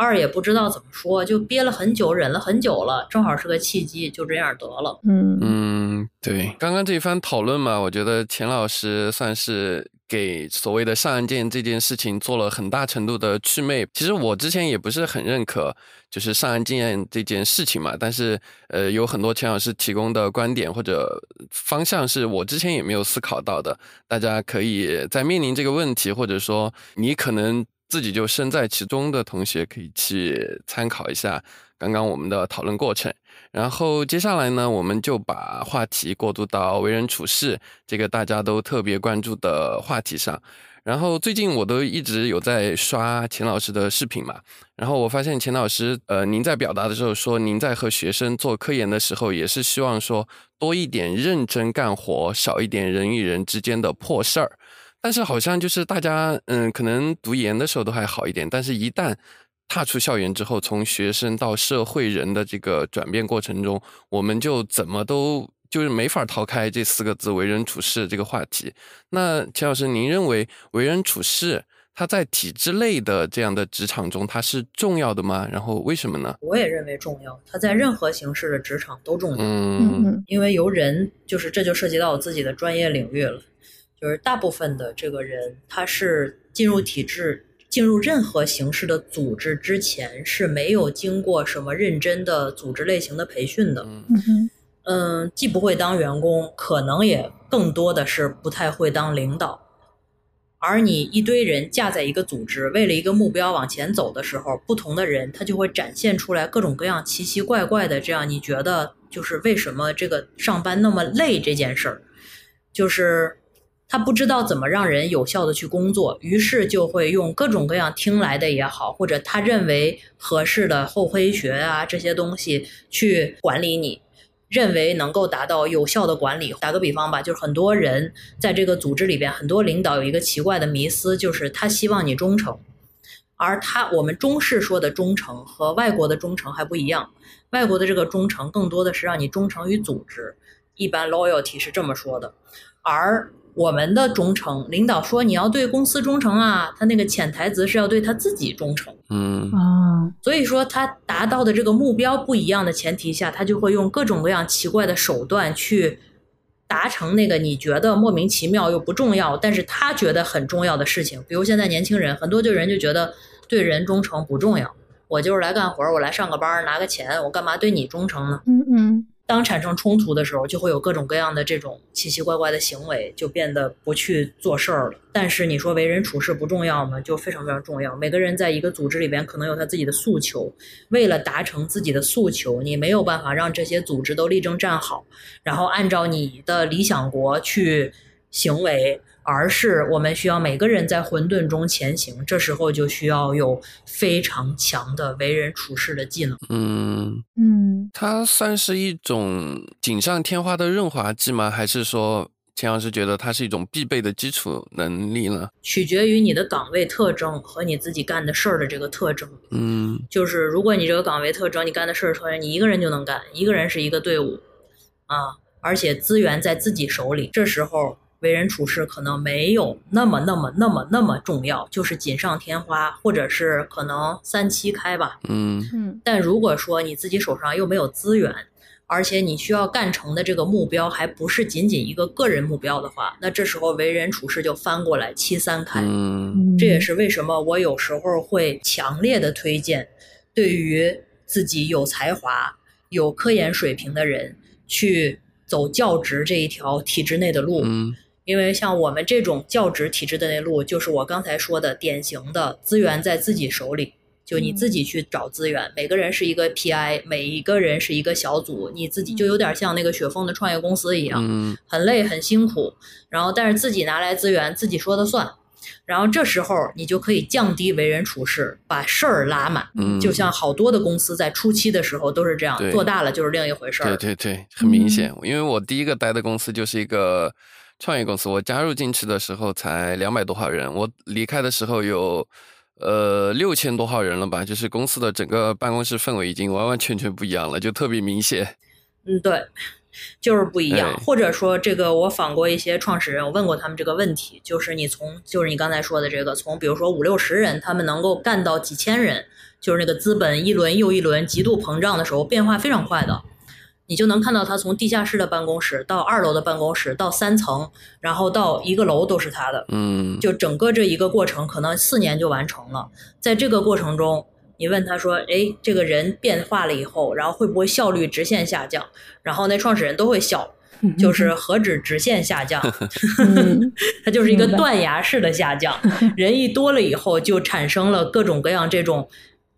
二也不知道怎么说，就憋了很久，忍了很久了，正好是个契机，就这样得了。嗯嗯，对，刚刚这一番讨论嘛，我觉得钱老师算是给所谓的上岸剑这件事情做了很大程度的祛魅。其实我之前也不是很认可，就是上岸剑这件事情嘛，但是呃，有很多钱老师提供的观点或者方向是我之前也没有思考到的。大家可以在面临这个问题，或者说你可能自己就身在其中的同学，可以去参考一下刚刚我们的讨论过程。然后接下来呢，我们就把话题过渡到为人处事这个大家都特别关注的话题上。然后最近我都一直有在刷钱老师的视频嘛，然后我发现钱老师，呃，您在表达的时候说，您在和学生做科研的时候，也是希望说多一点认真干活，少一点人与人之间的破事儿。但是好像就是大家，嗯，可能读研的时候都还好一点，但是一旦踏出校园之后，从学生到社会人的这个转变过程中，我们就怎么都就是没法逃开这四个字“为人处事”这个话题。那钱老师，您认为为人处事，它在体制内的这样的职场中，它是重要的吗？然后为什么呢？我也认为重要，它在任何形式的职场都重要。嗯因为由人，就是这就涉及到我自己的专业领域了，就是大部分的这个人，他是进入体制、进入任何形式的组织之前是没有经过什么认真的组织类型的培训的。嗯嗯哼嗯，既不会当员工，可能也更多的是不太会当领导。而你一堆人架在一个组织，为了一个目标往前走的时候，不同的人他就会展现出来各种各样奇奇怪怪的这样，你觉得就是为什么这个上班那么累这件事儿，就是他不知道怎么让人有效的去工作，于是就会用各种各样听来的也好，或者他认为合适的厚黑学啊这些东西去管理你。认为能够达到有效的管理。打个比方吧，就是很多人在这个组织里边，很多领导有一个奇怪的迷思，就是他希望你忠诚，而他我们中式说的忠诚和外国的忠诚还不一样。外国的这个忠诚更多的是让你忠诚于组织，一般 loyalty 是这么说的，而我们的忠诚，领导说你要对公司忠诚啊，他那个潜台词是要对他自己忠诚。嗯啊所以说，他达到的这个目标不一样的前提下，他就会用各种各样奇怪的手段去达成那个你觉得莫名其妙又不重要，但是他觉得很重要的事情。比如现在年轻人，很多就人就觉得对人忠诚不重要，我就是来干活儿，我来上个班拿个钱，我干嘛对你忠诚呢？嗯嗯当产生冲突的时候，就会有各种各样的这种奇奇怪怪的行为，就变得不去做事儿了。但是你说为人处事不重要吗？就非常非常重要。每个人在一个组织里边，可能有他自己的诉求，为了达成自己的诉求，你没有办法让这些组织都立正站好，然后按照你的理想国去行为。而是我们需要每个人在混沌中前行，这时候就需要有非常强的为人处事的技能。嗯，嗯它算是一种锦上添花的润滑剂吗？还是说钱老师觉得它是一种必备的基础能力呢？取决于你的岗位特征和你自己干的事儿的这个特征。嗯就是如果你这个岗位特征，你干的事儿特征，你一个人就能干，一个人是一个队伍，啊，而且资源在自己手里，这时候为人处事可能没有那么那么那么那么重要，就是锦上添花，或者是可能三七开吧。嗯嗯但如果说你自己手上又没有资源，而且你需要干成的这个目标还不是仅仅一个个人目标的话，那这时候为人处事就翻过来七三开。嗯嗯，这也是为什么我有时候会强烈的推荐，对于自己有才华、有科研水平的人去走教职这一条体制内的路。嗯因为像我们这种教职体制的那路，就是我刚才说的典型的资源在自己手里，就你自己去找资源，每个人是一个 PI，每一个人是一个小组，你自己就有点像那个雪峰的创业公司一样，嗯很累很辛苦，然后但是自己拿来资源，自己说的算。然后这时候你就可以降低为人处事，把事儿拉满。嗯，就像好多的公司在初期的时候都是这样，做大了就是另一回事对儿。对对，很明显，因为我第一个待的公司就是一个创业公司，我加入进去的时候才两百多号人，我离开的时候有呃六千多号人了吧，就是公司的整个办公室氛围已经完完全全不一样了，就特别明显。嗯，对，就是不一样。哎或者说，这个我访过一些创始人，我问过他们这个问题，就是你从就是你刚才说的这个，从比如说五六十人，他们能够干到几千人，就是那个资本一轮又一轮极度膨胀的时候，变化非常快的。你就能看到他从地下室的办公室到二楼的办公室到三层，然后到一个楼都是他的。嗯，就整个这一个过程，可能四年就完成了。在这个过程中，你问他说：“哎，这个人变化了以后，然后会不会效率直线下降？”然后那创始人都会笑，就是何止直线下降，嗯 它就是一个断崖式的下降。人一多了以后，就产生了各种各样这种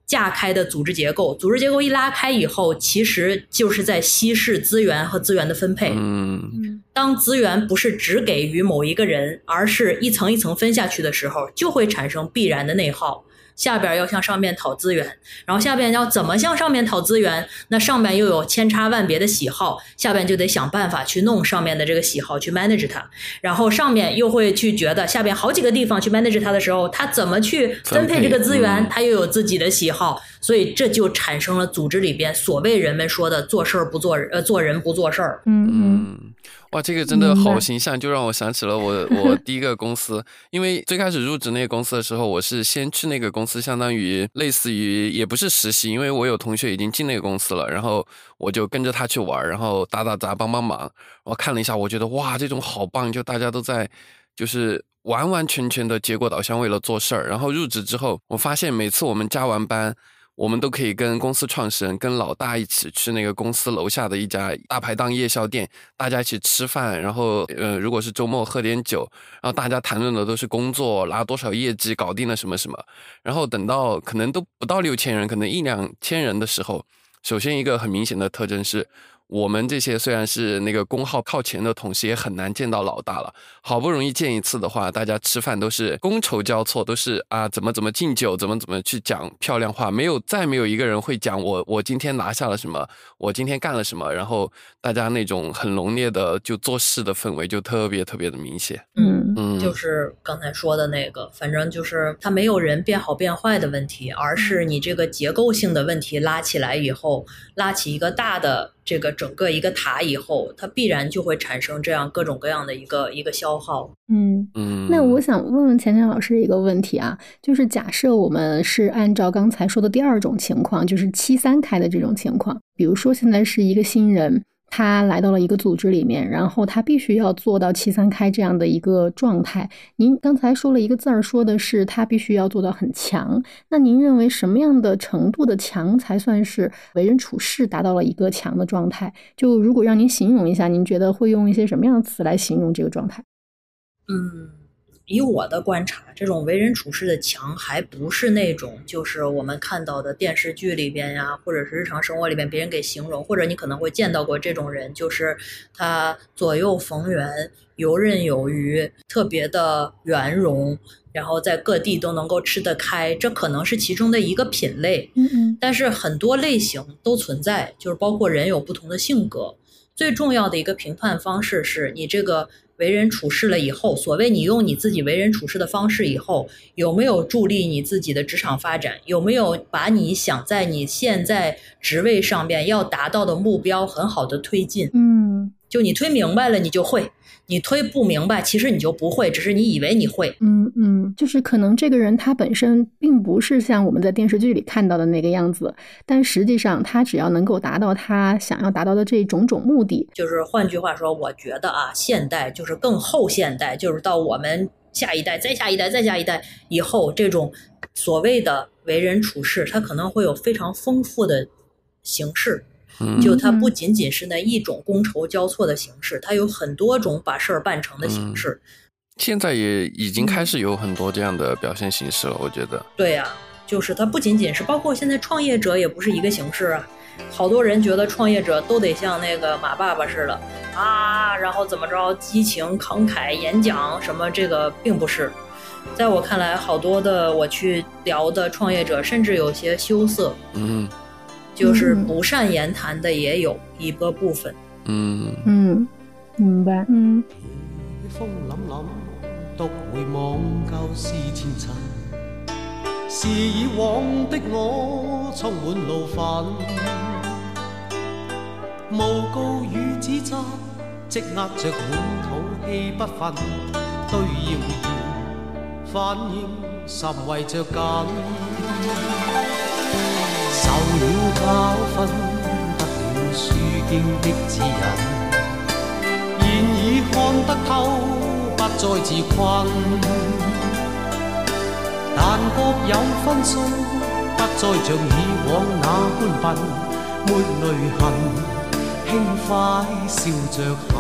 架开的组织结构。组织结构一拉开以后，其实就是在稀释资源和资源的分配。嗯当资源不是只给予某一个人，而是一层一层分下去的时候，就会产生必然的内耗。下边要向上面讨资源，然后下边要怎么向上面讨资源？那上面又有千差万别的喜好，下边就得想办法去弄上面的这个喜好，去 manage 它。然后上面又会去觉得下边好几个地方去 manage 它的时候，他怎么去分配这个资源？他又有自己的喜好，所以这就产生了组织里边所谓人们说的做事儿不做人，呃，做人不做事儿。嗯嗯嗯，哇，这个真的好形象，就让我想起了我我第一个公司，因为最开始入职那个公司的时候，我是先去那个公司，相当于类似于也不是实习，因为我有同学已经进那个公司了，然后我就跟着他去玩，然后打打杂帮帮忙，我看了一下，我觉得哇，这种好棒，就大家都在就是。完完全全的结果导向，为了做事儿。然后入职之后，我发现每次我们加完班，我们都可以跟公司创始人、跟老大一起去那个公司楼下的一家大排档夜宵店，大家一起吃饭。然后，呃，如果是周末喝点酒，然后大家谈论的都是工作，拿多少业绩，搞定了什么什么。然后等到可能都不到六千人，可能一两千人的时候，首先一个很明显的特征是。我们这些虽然是那个工号靠前的同事，也很难见到老大了。好不容易见一次的话，大家吃饭都是觥筹交错，都是啊怎么怎么敬酒，怎么怎么去讲漂亮话，没有再没有一个人会讲我我今天拿下了什么，我今天干了什么，然后大家那种很浓烈的就做事的氛围就特别特别的明显。嗯嗯，就是刚才说的那个，反正就是它没有人变好变坏的问题，而是你这个结构性的问题拉起来以后，拉起一个大的这个整个一个塔以后，它必然就会产生这样各种各样的一个一个消耗。嗯。嗯，那我想问问钱钱老师一个问题啊，就是假设我们是按照刚才说的第二种情况，就是七三开的这种情况，比如说现在是一个新人，他来到了一个组织里面，然后他必须要做到七三开这样的一个状态。您刚才说了一个字儿，说的是他必须要做到很强。那您认为什么样的程度的强才算是为人处事达到了一个强的状态？就如果让您形容一下，您觉得会用一些什么样的词来形容这个状态？嗯，以我的观察，这种为人处事的强，还不是那种就是我们看到的电视剧里边呀，或者是日常生活里边别人给形容，或者你可能会见到过这种人，就是他左右逢源，游刃有余，特别的圆融，然后在各地都能够吃得开，这可能是其中的一个品类。嗯嗯但是很多类型都存在，就是包括人有不同的性格。最重要的一个评判方式是你这个为人处事了以后，所谓你用你自己为人处事的方式以后，有没有助力你自己的职场发展？有没有把你想在你现在职位上面要达到的目标很好的推进？嗯就你推明白了，你就会；你推不明白，其实你就不会，只是你以为你会。嗯嗯，就是可能这个人他本身并不是像我们在电视剧里看到的那个样子，但实际上他只要能够达到他想要达到的这种种目的，就是换句话说，我觉得啊，现代就是更后现代，就是到我们下一代、再下一代、再下一代以后，这种所谓的为人处事，它可能会有非常丰富的形式。嗯就它不仅仅是那一种觥筹交错的形式，它有很多种把事儿办成的形式。现在也已经嗯开始有很多这样的表现形式了，我觉得。对呀、就是它不仅仅是包括现在创业者也不是一个形式啊。好多人觉得创业者都得像那个马爸爸似的啊，然后怎么着激情慷慨演讲什么，这个并不是。在我看来，好多的我去聊的创业者，甚至有些羞涩，嗯就是不善言谈的也有一个部分。嗯嗯，明白。嗯風凜凜，獨回望舊事前塵。是以往的我充滿怒憤，诬告與指責積壓着滿肚氣不忿，對謠言反應甚為着緊。受了教訓，得了書經的指引。現已看得透，不再自困。但各有分數，不再像以往那般笨，沒淚痕，輕快笑着行。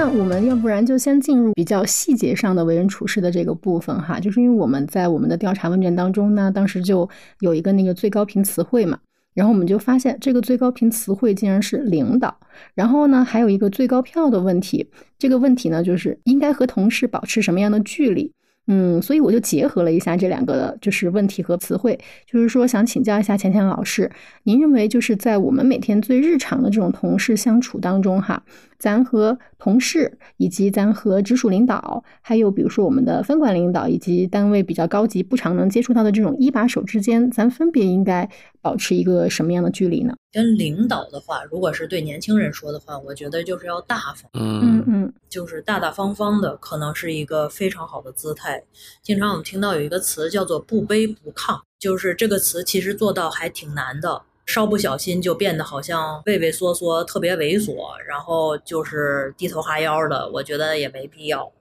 那我们要不然就先进入比较细节上的为人处事的这个部分哈，就是因为我们在我们的调查问卷当中呢，当时就有一个那个最高频词汇嘛，然后我们就发现这个最高频词汇竟然是领导，然后呢还有一个最高票的问题，这个问题呢就是应该和同事保持什么样的距离。嗯，所以我就结合了一下这两个就是问题和词汇，就是说想请教一下钱钱老师，您认为就是在我们每天最日常的这种同事相处当中哈，咱和同事以及咱和直属领导，还有比如说我们的分管领导以及单位比较高级不常能接触到的这种一把手之间，咱分别应该保持一个什么样的距离呢？跟领导的话，如果是对年轻人说的话，我觉得就是要大方，嗯嗯嗯就是大大方方的，可能是一个非常好的姿态。经常我们听到有一个词叫做“不卑不亢”，就是这个词其实做到还挺难的，稍不小心就变得好像畏畏缩缩、特别猥琐，然后就是低头哈腰的。我觉得也没必要。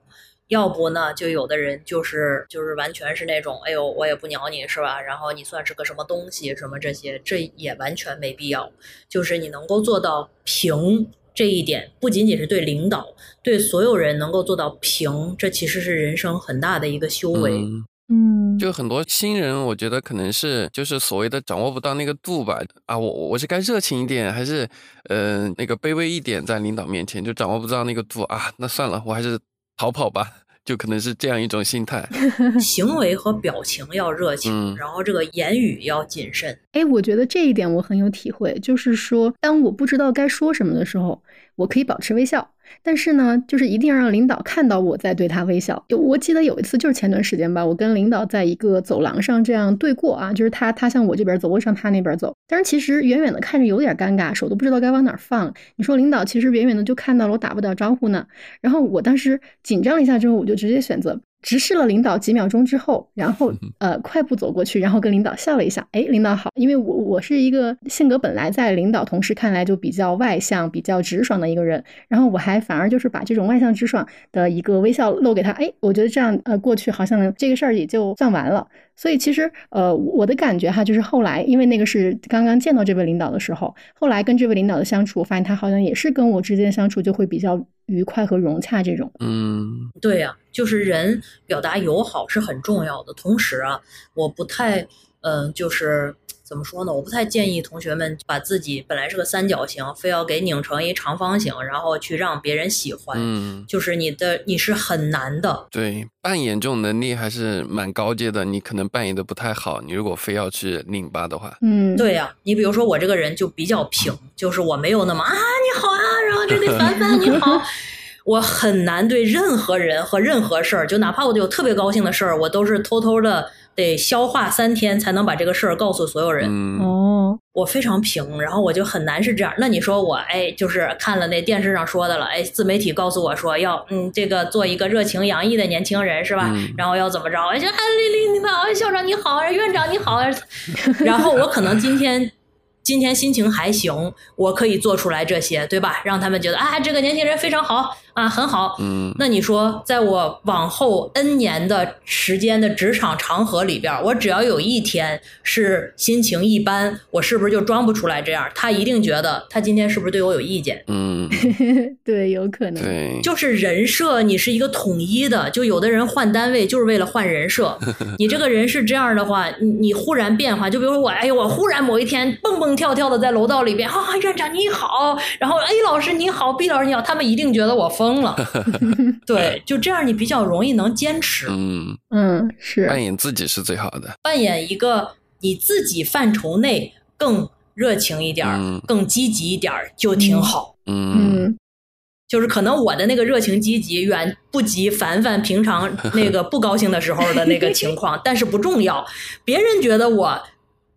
要不呢，就有的人就是就是完全是那种，哎呦，我也不鸟你是吧？然后你算是个什么东西，什么这些，这也完全没必要。就是你能够做到平这一点，不仅仅是对领导，对所有人能够做到平，这其实是人生很大的一个修为。嗯，就很多新人，我觉得可能是就是所谓的掌握不到那个度吧。啊，我我是该热情一点，还是呃那个卑微一点，在领导面前就掌握不到那个度啊？那算了，我还是逃跑吧。就可能是这样一种心态。行为和表情要热情，嗯然后这个言语要谨慎。哎，我觉得这一点我很有体会，就是说，当我不知道该说什么的时候，我可以保持微笑，但是呢，就是一定要让领导看到我在对他微笑。就我记得有一次，就是前段时间吧，我跟领导在一个走廊上这样对过啊，就是他他向我这边走，我向他那边走，但是其实远远的看着有点尴尬，手都不知道该往哪放。你说领导其实远远的就看到了，我打不了招呼呢。然后我当时紧张了一下之后，我就直接选择直视了领导几秒钟之后，然后呃快步走过去，然后跟领导笑了一下。哎，领导好，因为我我是一个性格本来在领导同事看来就比较外向、比较直爽的一个人，然后我还反而就是把这种外向直爽的一个微笑露给他。哎，我觉得这样呃过去好像这个事儿也就算完了。所以其实呃我的感觉哈，就是后来因为那个是刚刚见到这位领导的时候，后来跟这位领导的相处，我发现他好像也是跟我之间相处就会比较愉快和融洽这种。嗯对呀、就是人表达友好是很重要的。同时啊，我不太，嗯、就是怎么说呢？我不太建议同学们把自己本来是个三角形，非要给拧成一长方形，然后去让别人喜欢。嗯，就是你的你是很难的，对，扮演这种能力还是蛮高阶的。你可能扮演的不太好，你如果非要去拧巴的话，嗯，对呀、你比如说我这个人就比较平，就是我没有那么啊你好啊，然后这个凡凡你好，我很难对任何人和任何事儿，就哪怕我有特别高兴的事儿，我都是偷偷的得消化三天才能把这个事儿告诉所有人。嗯哦，我非常平，然后我就很难是这样。那你说我哎，就是看了那电视上说的了，哎，自媒体告诉我说要嗯这个做一个热情洋溢的年轻人是吧？嗯然后要怎么着？哎，就哎丽丽你好，哎校长你好，院长你好，然后我可能今天。今天心情还行，我可以做出来这些，对吧？让他们觉得啊，这个年轻人非常好啊，很好。嗯那你说，在我往后 N 年的时间的职场长河里边，我只要有一天是心情一般，我是不是就装不出来这样？他一定觉得他今天是不是对我有意见？嗯嗯，对，有可能。对，就是人设你是一个统一的，就有的人换单位就是为了换人设。你这个人是这样的话，你你忽然变化，就比如说我，哎呦，我忽然某一天蹦蹦跳跳的在楼道里边，啊，院长你好，然后 A 老师你好，B 老师你好，他们一定觉得我疯了。对，就这样你比较容易能坚持。嗯，嗯，是。扮演自己是最好的。扮演一个你自己范畴内更热情一点儿、嗯更积极一点儿就挺好。嗯嗯就是可能我的那个热情积极远不及凡凡平常那个不高兴的时候的那个情况，但是不重要，别人觉得我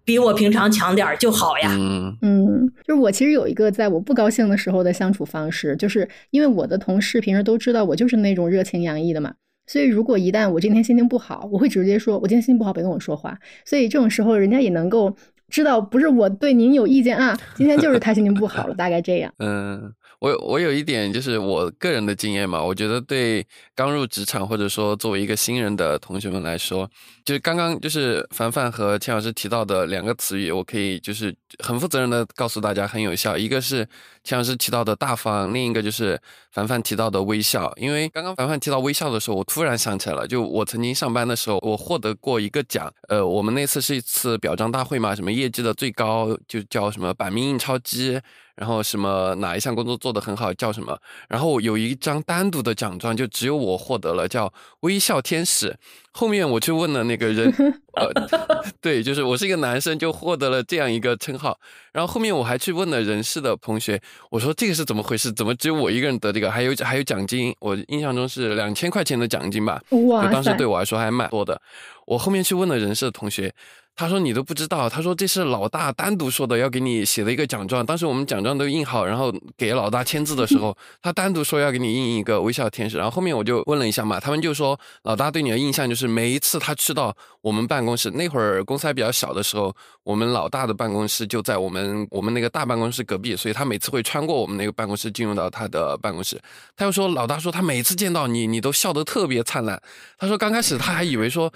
比我平常强点儿就好呀。嗯嗯，就是我其实有一个在我不高兴的时候的相处方式，就是因为我的同事平时都知道我就是那种热情洋溢的嘛，所以如果一旦我今天心情不好，我会直接说我今天心情不好，别跟我说话。所以这种时候，人家也能够知道不是我对您有意见啊，今天就是他心情不好了，大概这样。嗯，我我有一点就是我个人的经验嘛，我觉得对刚入职场或者说作为一个新人的同学们来说，就是刚刚就是凡凡和钱老师提到的两个词语，我可以就是很负责任的告诉大家很有效。一个是钱老师提到的大方，另一个就是凡凡提到的微笑。因为刚刚凡凡提到微笑的时候，我突然想起来了，就我曾经上班的时候，我获得过一个奖，呃，我们那次是一次表彰大会嘛，什么业绩的最高就叫什么版名印钞机。然后什么哪一项工作做得很好叫什么，然后有一张单独的奖状，就只有我获得了，叫微笑天使。后面我去问了那个人，呃，对，就是我是一个男生，就获得了这样一个称号。然后后面我还去问了人事的同学，我说这个是怎么回事？怎么只有我一个人得这个？还有还有奖金，我印象中是两千块钱的奖金吧，哇就当时对我来说还蛮多的。我后面去问了人事的同学，他说你都不知道，他说这是老大单独说的，要给你写的一个奖状。当时我们奖状都印好，然后给老大签字的时候，他单独说要给你印一个微笑天使。然后后面我就问了一下嘛，他们就说老大对你的印象就是每一次他去到我们办公室，那会儿公司还比较小的时候，我们老大的办公室就在我们我们那个大办公室隔壁，所以他每次会穿过我们那个办公室进入到他的办公室。他又说老大说他每次见到你，你都笑得特别灿烂。他说刚开始他还以为说。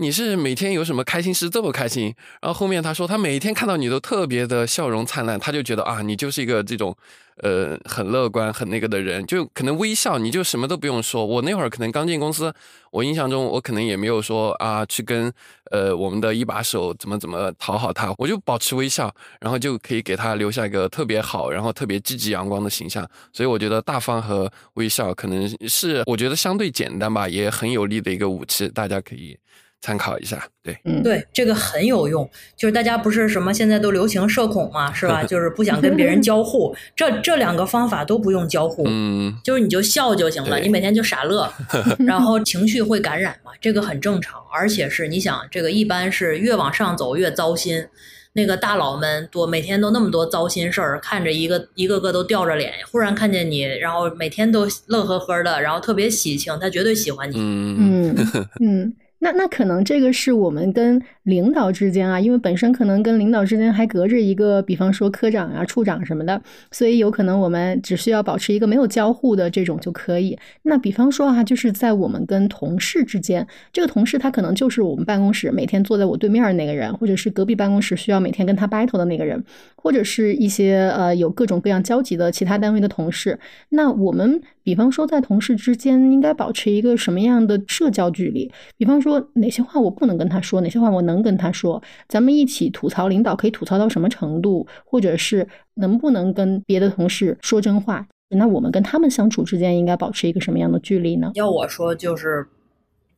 你是每天有什么开心事这么开心？然后后面他说他每天看到你都特别的笑容灿烂，他就觉得啊，你就是一个这种呃很乐观很那个的人，就可能微笑，你就什么都不用说。我那会儿可能刚进公司，我印象中我可能也没有说啊去跟呃我们的一把手怎么怎么讨好他，我就保持微笑，然后就可以给他留下一个特别好，然后特别积极阳光的形象。所以我觉得大方和微笑可能是我觉得相对简单吧，也很有力的一个武器，大家可以。参考一下，对，嗯，对，这个很有用。就是大家不是什么现在都流行社恐嘛，是吧？就是不想跟别人交互，这这两个方法都不用交互，嗯，就是你就笑就行了，你每天就傻乐，然后情绪会感染嘛，这个很正常。而且是你想，这个一般是越往上走越糟心。那个大佬们多每天都那么多糟心事儿，看着一个一个个都吊着脸，忽然看见你，然后每天都乐呵呵的，然后特别喜庆，他绝对喜欢你。嗯嗯嗯，那那可能这个是我们跟领导之间啊，因为本身可能跟领导之间还隔着一个，比方说科长啊、处长什么的，所以有可能我们只需要保持一个没有交互的这种就可以。那比方说啊，就是在我们跟同事之间，这个同事他可能就是我们办公室每天坐在我对面的那个人，或者是隔壁办公室需要每天跟他 battle 的那个人，或者是一些呃有各种各样交集的其他单位的同事。那我们比方说在同事之间应该保持一个什么样的社交距离？比方说哪些话我不能跟他说，哪些话我能跟他说？咱们一起吐槽领导可以吐槽到什么程度？或者是能不能跟别的同事说真话？那我们跟他们相处之间应该保持一个什么样的距离呢？要我说，就是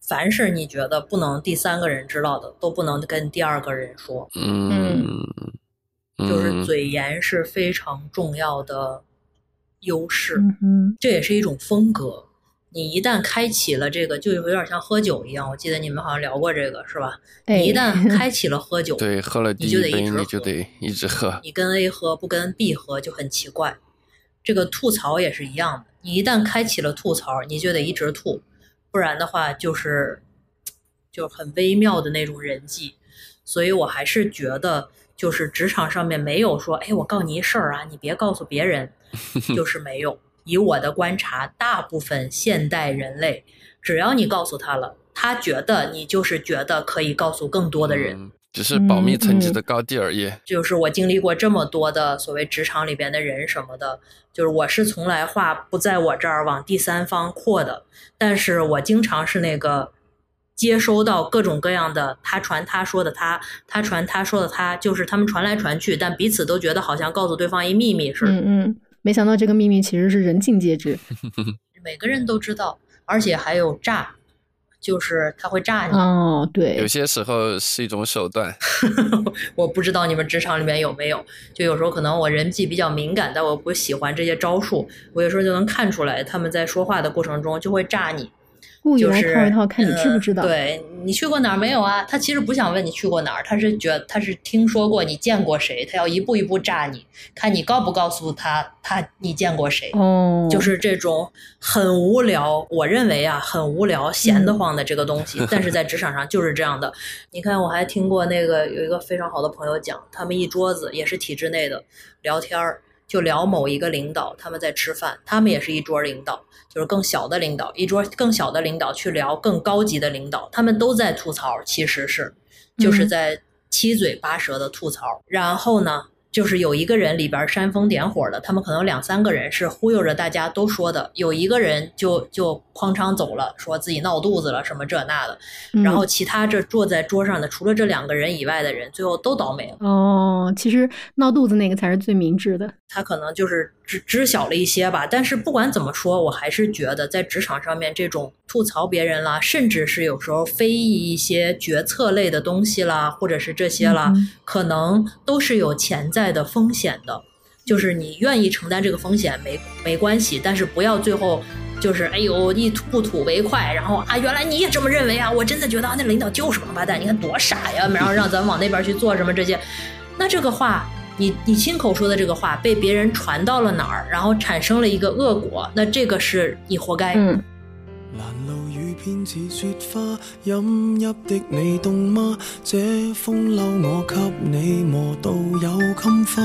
凡是你觉得不能第三个人知道的，都不能跟第二个人说。嗯，就是嘴严是非常重要的优势，嗯，这也是一种风格。你一旦开启了这个，就有点像喝酒一样。我记得你们好像聊过这个，是吧？哎你一旦开启了喝酒，对，喝了第你一杯就得一直喝你就得一直喝，你跟 A 喝不跟 B 喝就很奇怪。这个吐槽也是一样的，你一旦开启了吐槽，你就得一直吐，不然的话就是 就很微妙的那种人际。所以我还是觉得，就是职场上面没有说，哎，我告诉你一事儿啊，你别告诉别人，就是没用。以我的观察，大部分现代人类，只要你告诉他了，他觉得你就是觉得可以告诉更多的人。嗯只是保密层级嗯的高低而已。就是我经历过这么多的所谓职场里边的人什么的，就是我是从来话不在我这儿往第三方扩的，但是我经常是那个接收到各种各样的他传他说的他，他传他说的他，就是他们传来传去，但彼此都觉得好像告诉对方一秘密似的，嗯嗯，没想到这个秘密其实是人尽皆知。每个人都知道，而且还有诈，就是他会诈你。哦，对有，些时候是一种手段，我不知道你们职场里面有没有，就有时候可能我人际比较敏感，但我不喜欢这些招数，我有时候就能看出来他们在说话的过程中就会诈你，故意来就是套一套，看你知不知道。呃对你去过哪儿没有啊？他其实不想问你去过哪儿，他是觉他是听说过你见过谁，他要一步一步炸你，看你告不告诉他他你见过谁。哦，就是这种很无聊，我认为啊很无聊、闲得慌的这个东西，但是在职场上就是这样的。你看，我还听过那个有一个非常好的朋友讲，他们一桌子也是体制内的聊天儿，就聊某一个领导，他们在吃饭，他们也是一桌领导，就是更小的领导，一桌更小的领导去聊更高级的领导，他们都在吐槽，其实是就是嗯在七嘴八舌的吐槽，然后呢。就是有一个人里边煽风点火的，他们可能有两三个人是忽悠着大家都说的，有一个人就就哐当走了，说自己闹肚子了什么这那的，嗯然后其他这坐在桌上的除了这两个人以外的人，最后都倒霉了。哦，其实闹肚子那个才是最明智的。他可能就是知知晓了一些吧，但是不管怎么说，我还是觉得在职场上面这种吐槽别人啦，甚至是有时候非议一些决策类的东西啦，或者是这些啦，嗯可能都是有潜在的风险的。就是你愿意承担这个风险没没关系，但是不要最后就是哎呦一吐不吐为快，然后啊原来你也这么认为啊，我真的觉得啊那领导就是王八蛋，你看多傻呀，然后让咱往那边去做什么这些，那这个话。你你亲口说的这个话被别人传到了哪儿，然后产生了一个恶果，那这个是你活该。偏似雪花，飲泣的你凍嗎？這風褸我給你磨到有襟花，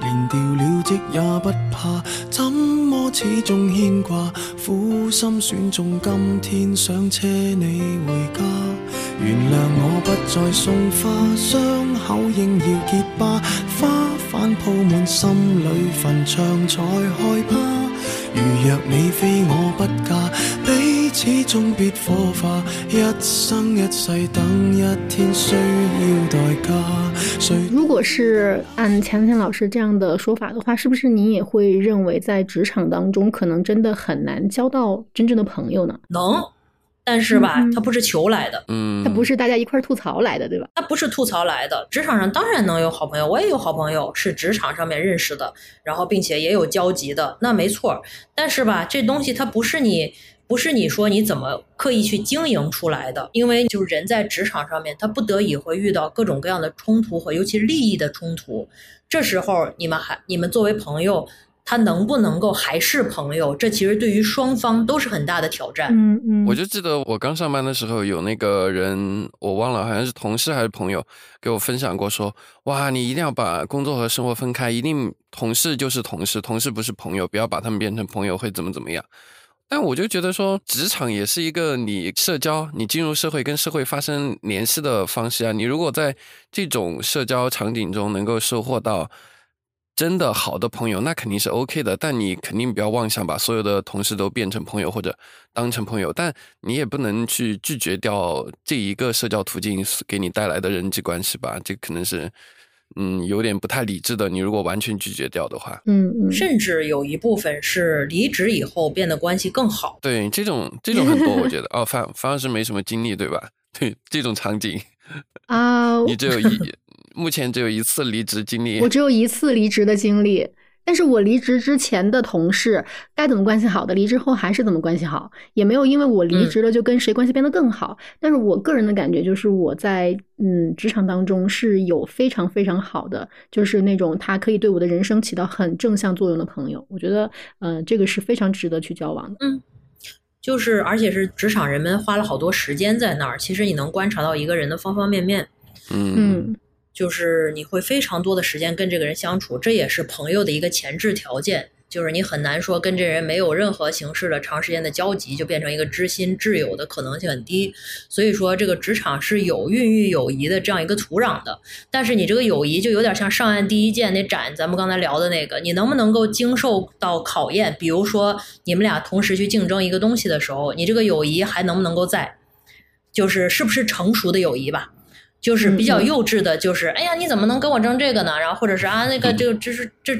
連掉了職也不怕，怎麼始終牽掛？苦心選中今天想車你回家，原諒我不再送花，傷口應要結疤，花瓣鋪滿心裏墳場才害怕。如若你非我不嫁，彼此終必火化，一生一世等一天需要代價。誰如果是按钱钱老师这样的说法的话，是不是你也会认为在职场当中可能真的很难交到真正的朋友呢？能，但是吧，嗯嗯不是求来的，嗯，它不是大家一块儿吐槽来的，对吧？他不是吐槽来的。职场上当然能有好朋友，我也有好朋友是职场上面认识的，然后并且也有交集的，那没错。但是吧，这东西它不是你。不是你说你怎么刻意去经营出来的，因为就是人在职场上面，他不得已会遇到各种各样的冲突和尤其利益的冲突。这时候你们还你们作为朋友，他能不能够还是朋友？这其实对于双方都是很大的挑战。嗯嗯，我就记得我刚上班的时候，有那个人我忘了，好像是同事还是朋友给我分享过说，哇，你一定要把工作和生活分开，一定同事就是同事，同事不是朋友，不要把他们变成朋友会怎么怎么样。但我就觉得说，职场也是一个你社交、你进入社会跟社会发生联系的方式啊。你如果在这种社交场景中能够收获到真的好的朋友，那肯定是 OK 的。但你肯定不要妄想把所有的同事都变成朋友或者当成朋友，但你也不能去拒绝掉这一个社交途径给你带来的人际关系吧。这可能是嗯有点不太理智的。你如果完全拒绝掉的话，嗯嗯，甚至有一部分是离职以后变得关系更好。对这种这种很多，我觉得哦，反反而是没什么经历，对吧？对这种场景，啊，你只有一 目前只有一次离职经历我。只有一次离职的经历，但是我离职之前的同事该怎么关系好的，离职后还是怎么关系好，也没有因为我离职了就跟谁关系变得更好。但是我个人的感觉就是我在嗯职场当中是有非常非常好的，就是那种他可以对我的人生起到很正向作用的朋友。我觉得，嗯、这个是非常值得去交往的。嗯就是，而且是职场人们花了好多时间在那儿。其实你能观察到一个人的方方面面，嗯嗯就是你会非常多的时间跟这个人相处，这也是朋友的一个前置条件。就是你很难说跟这人没有任何形式的长时间的交集，就变成一个知心挚友的可能性很低。所以说，这个职场是有孕育友谊的这样一个土壤的。但是你这个友谊就有点像上岸第一剑那斩，咱们刚才聊的那个，你能不能够经受到考验？比如说你们俩同时去竞争一个东西的时候，你这个友谊还能不能够在？就是是不是成熟的友谊吧？就是比较幼稚的，就是哎呀，你怎么能跟我争这个呢？然后或者是啊，那个这个这是这。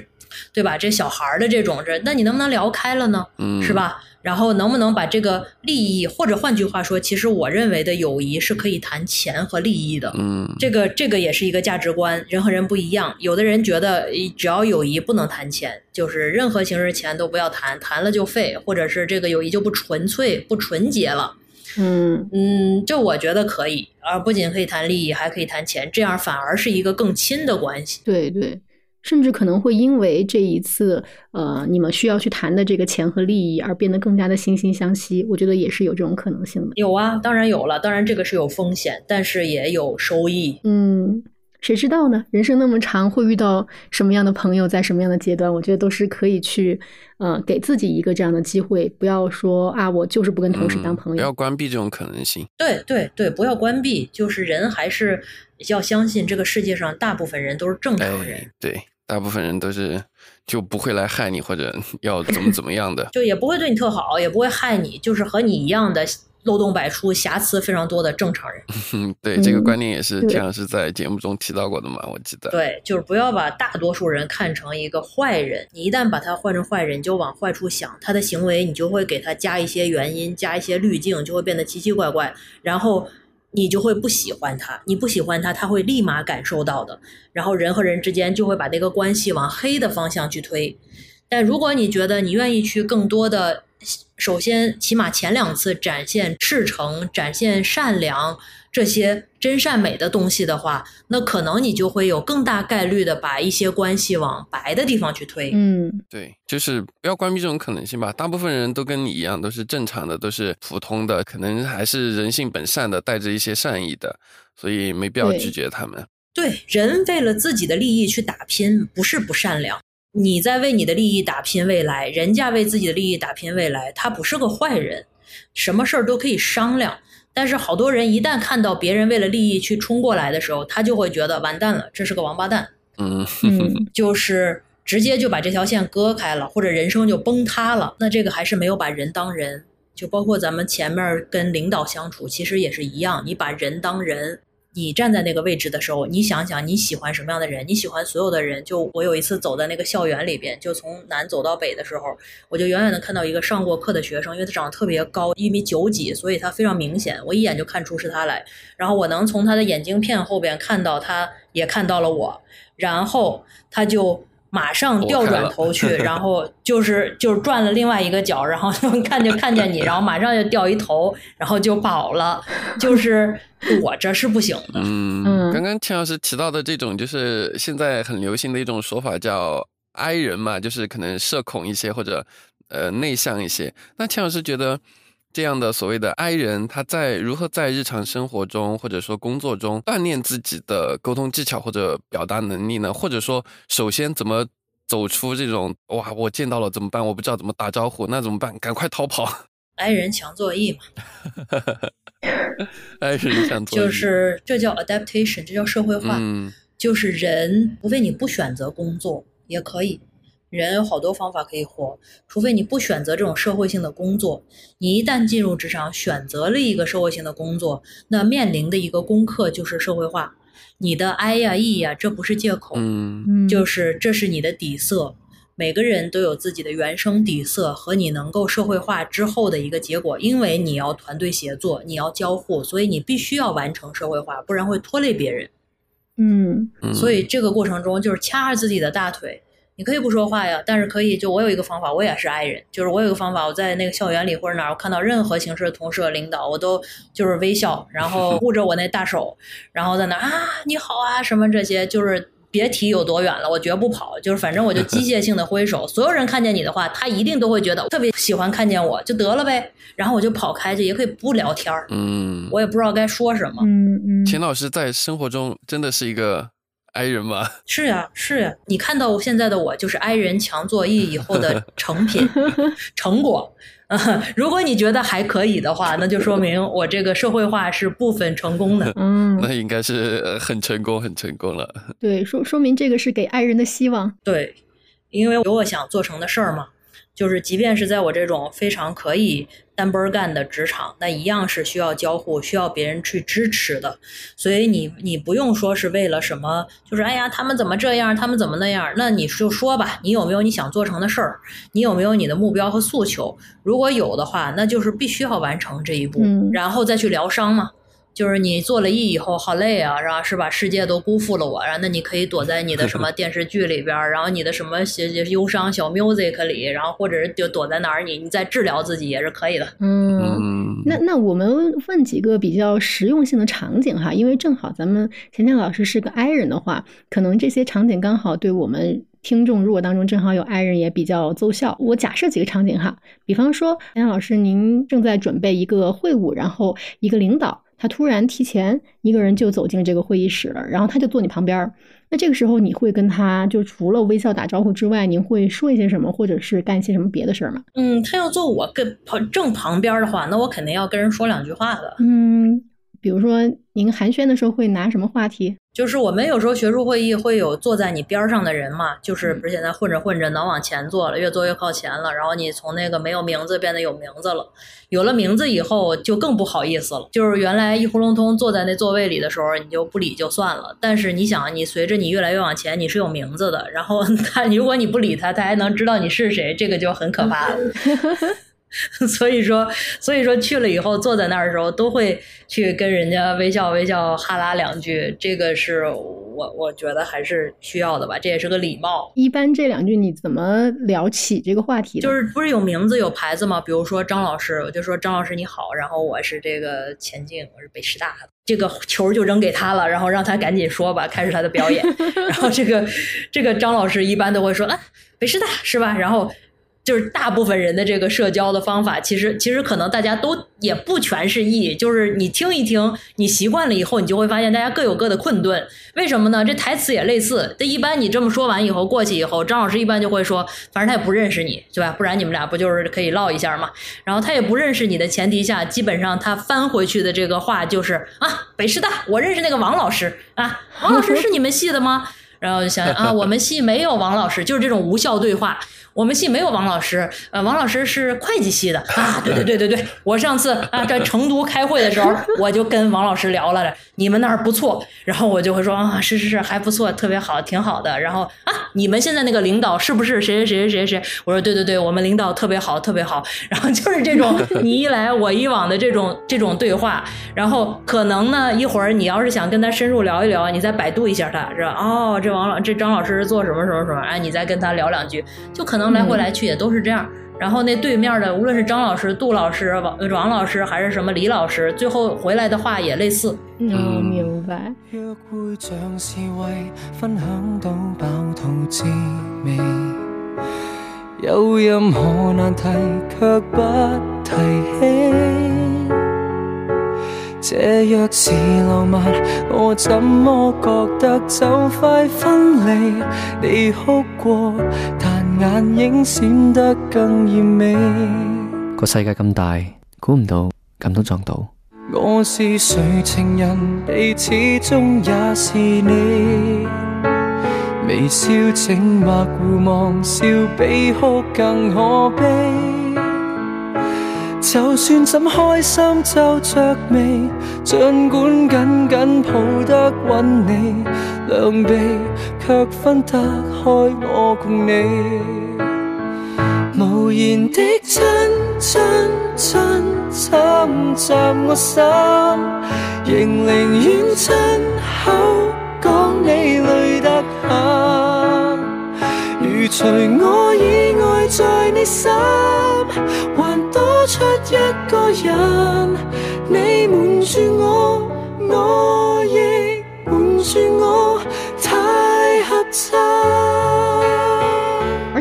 对吧？这小孩儿的这种，这那你能不能聊开了呢？嗯，是吧？然后能不能把这个利益，或者换句话说，其实我认为的友谊是可以谈钱和利益的。嗯，这个这个也是一个价值观，人和人不一样。有的人觉得只要友谊不能谈钱，就是任何形式钱都不要谈，谈了就废，或者是这个友谊就不纯粹、不纯洁了。嗯嗯，就我觉得可以，而不仅可以谈利益，还可以谈钱，这样反而是一个更亲的关系。对对。甚至可能会因为这一次，呃，你们需要去谈的这个钱和利益而变得更加的惺惺相惜。我觉得也是有这种可能性的。有啊，当然有了，当然这个是有风险，但是也有收益。嗯，谁知道呢？人生那么长，会遇到什么样的朋友，在什么样的阶段？我觉得都是可以去，呃，给自己一个这样的机会，不要说啊，我就是不跟同事当朋友，不要关闭这种可能性。对对对，不要关闭，就是人还是要相信这个世界上大部分人都是正常人。对。大部分人都是就不会来害你，或者 要怎么怎么样的，就也不会对你特好，也不会害你，就是和你一样的漏洞百出、瑕疵非常多的正常人。对，这个观念也是田老师在节目中提到过的嘛，我记得。对，就是不要把大多数人看成一个坏人，你一旦把他换成坏人，你就往坏处想，他的行为你就会给他加一些原因，加一些滤镜，就会变得奇奇怪怪，然后。你就会不喜欢他，你不喜欢他，他会立马感受到的。然后人和人之间就会把这个关系往黑的方向去推。但如果你觉得你愿意去更多的，首先起码前两次展现赤诚、展现善良。这些真善美的东西的话，那可能你就会有更大概率的把一些关系往白的地方去推。嗯，对，就是不要关闭这种可能性吧。大部分人都跟你一样，都是正常的，都是普通的，可能还是人性本善的，带着一些善意的，所以没必要拒绝他们。对，人为了自己的利益去打拼，不是不善良。你在为你的利益打拼未来，人家为自己的利益打拼未来，他不是个坏人，什么事儿都可以商量。但是好多人一旦看到别人为了利益去冲过来的时候，他就会觉得完蛋了，这是个王八蛋。嗯 嗯，就是直接就把这条线割开了，或者人生就崩塌了。那这个还是没有把人当人，就包括咱们前面跟领导相处，其实也是一样，你把人当人。你站在那个位置的时候，你想想你喜欢什么样的人？你喜欢所有的人。就我有一次走在那个校园里边，就从南走到北的时候，我就远远的看到一个上过课的学生，因为他长得特别高，一米九几，所以他非常明显，我一眼就看出是他来。然后我能从他的眼镜片后边看到，他也看到了我，然后他就。马上调转头去，然后就是就是转了另外一个角，然后看就看见你，然后马上就掉一头，然后就跑了。就是躲着是不行的。嗯，刚刚钱老师提到的这种，就是现在很流行的一种说法，叫 “I 人”嘛，就是可能社恐一些或者呃内向一些。那钱老师觉得？这样的所谓的 I 人，他在如何在日常生活中或者说工作中锻炼自己的沟通技巧或者表达能力呢？或者说，首先怎么走出这种哇，我见到了怎么办？我不知道怎么打招呼，那怎么办？赶快逃跑！I 人强作役嘛。I 人强作役就是这叫 adaptation，这叫社会化。嗯，就是人，除非你不选择工作，也可以。人有好多方法可以活，除非你不选择这种社会性的工作。你一旦进入职场，选择了一个社会性的工作，那面临的一个功课就是社会化。你的 I 呀 E 呀，这不是借口，嗯，就是这是你的底色。每个人都有自己的原生底色和你能够社会化之后的一个结果，因为你要团队协作，你要交互，所以你必须要完成社会化，不然会拖累别人。嗯，所以这个过程中就是掐着自己的大腿。你可以不说话呀，但是可以，就我有一个方法，我也是 I 人，就是我有一个方法，我在那个校园里或者哪儿，我看到任何形式的同事、领导，我都就是微笑，然后护着我那大手，然后在那啊，你好啊，什么这些，就是别提有多远了，我绝不跑，就是反正我就机械性的挥手，所有人看见你的话，他一定都会觉得特别喜欢看见我就得了呗，然后我就跑开去，也可以不聊天儿，嗯，我也不知道该说什么，嗯嗯，秦老师在生活中真的是一个。，i 人吧？是呀，是呀，你看到现在的我就是 i 人强作义以后的成品 成果。如果你觉得还可以的话，那就说明我这个社会化是部分成功的。嗯，那应该是很成功，很成功了。对，说说明这个是给爱人的希望。对，因为有我想做成的事儿嘛。就是即便是在我这种非常可以单奔干的职场，那一样是需要交互，需要别人去支持的。所以你你不用说是为了什么，就是哎呀，他们怎么这样，他们怎么那样？那你就说吧，你有没有你想做成的事儿？你有没有你的目标和诉求？如果有的话，那就是必须要完成这一步，然后再去疗伤嘛。就是你做了 E 以后好累啊，然后是吧？世界都辜负了我，然后那你可以躲在你的什么电视剧里边，然后你的什么些忧伤小 music 里，然后或者是就躲在哪儿，你你在治疗自己也是可以的。嗯，那那我们问几个比较实用性的场景哈，因为正好咱们钱钱老师是个 I 人的话，可能这些场景刚好对我们听众如果当中正好有 I 人也比较奏效。我假设几个场景哈，比方说钱老师您正在准备一个会晤，然后一个领导。他突然提前一个人就走进这个会议室了，然后他就坐你旁边儿。那这个时候你会跟他就除了微笑打招呼之外，您会说一些什么，或者是干一些什么别的事儿吗？嗯，他要坐我跟旁正旁边的话，那我肯定要跟人说两句话的。嗯，比如说您寒暄的时候会拿什么话题？就是我们有时候学术会议会有坐在你边上的人嘛，就是不是现在混着混着能往前坐了，越坐越靠前了，然后你从那个没有名字变得有名字了，有了名字以后就更不好意思了。就是原来一呼隆通坐在那座位里的时候，你就不理就算了，但是你想，你随着你越来越往前，你是有名字的，然后 他如果你不理他，他还能知道你是谁，这个就很可怕了。所以说，所以说去了以后坐在那儿的时候，都会去跟人家微笑微笑哈拉两句，这个是我我觉得还是需要的吧，这也是个礼貌。一般这两句你怎么聊起这个话题？就是不是有名字有牌子吗？比如说张老师，我就说张老师你好，然后我是这个钱静，我是北师大的，这个球就扔给他了，然后让他赶紧说吧，开始他的表演。然后这个这个张老师一般都会说啊，北师大是吧？然后。就是大部分人的这个社交的方法，其实其实可能大家都也不全是意，就是你听一听，你习惯了以后，你就会发现大家各有各的困顿。为什么呢？这台词也类似。这一般你这么说完以后，过去以后，张老师一般就会说，反正他也不认识你，对吧？不然你们俩不就是可以唠一下嘛？然后他也不认识你的前提下，基本上他翻回去的这个话就是啊，北师大，我认识那个王老师啊，王老师是你们系的吗？然后想啊，我们系没有王老师，就是这种无效对话。我们系没有王老师，呃，王老师是会计系的啊。对对对对对，我上次啊在成都开会的时候，我就跟王老师聊了，你们那儿不错，然后我就会说啊，是是是，还不错，特别好，挺好的。然后啊，你们现在那个领导是不是谁谁谁谁谁谁？我说对对对，我们领导特别好，特别好。然后就是这种 你一来我一往的这种这种对话，然后可能呢一会儿你要是想跟他深入聊一聊，你再百度一下他，是吧？哦，这王老这张老师是做什么什么什么？哎，你再跟他聊两句，就可能。能来回来去也都是这样，然后那对面的无论是张老师、杜老师、王王老师还是什么李老师，最后回来的话也类似。嗯，明白。有任何难题却不提起。这若是浪漫，我怎么觉得就快分离？你哭过，但眼影闪得更艳美。个世界咁大，估唔到咁都撞到。我是谁情人，你始终也是你。微笑静默互望，笑比哭更可悲。就算怎开心皱着眉，尽管紧紧抱得稳你，两臂却分得开我共你。无言的亲亲亲侵袭我心，仍宁愿亲口讲你累得很。如除我以在你心还多。出一个人，你瞒住我，我亦瞒住我，太合衬。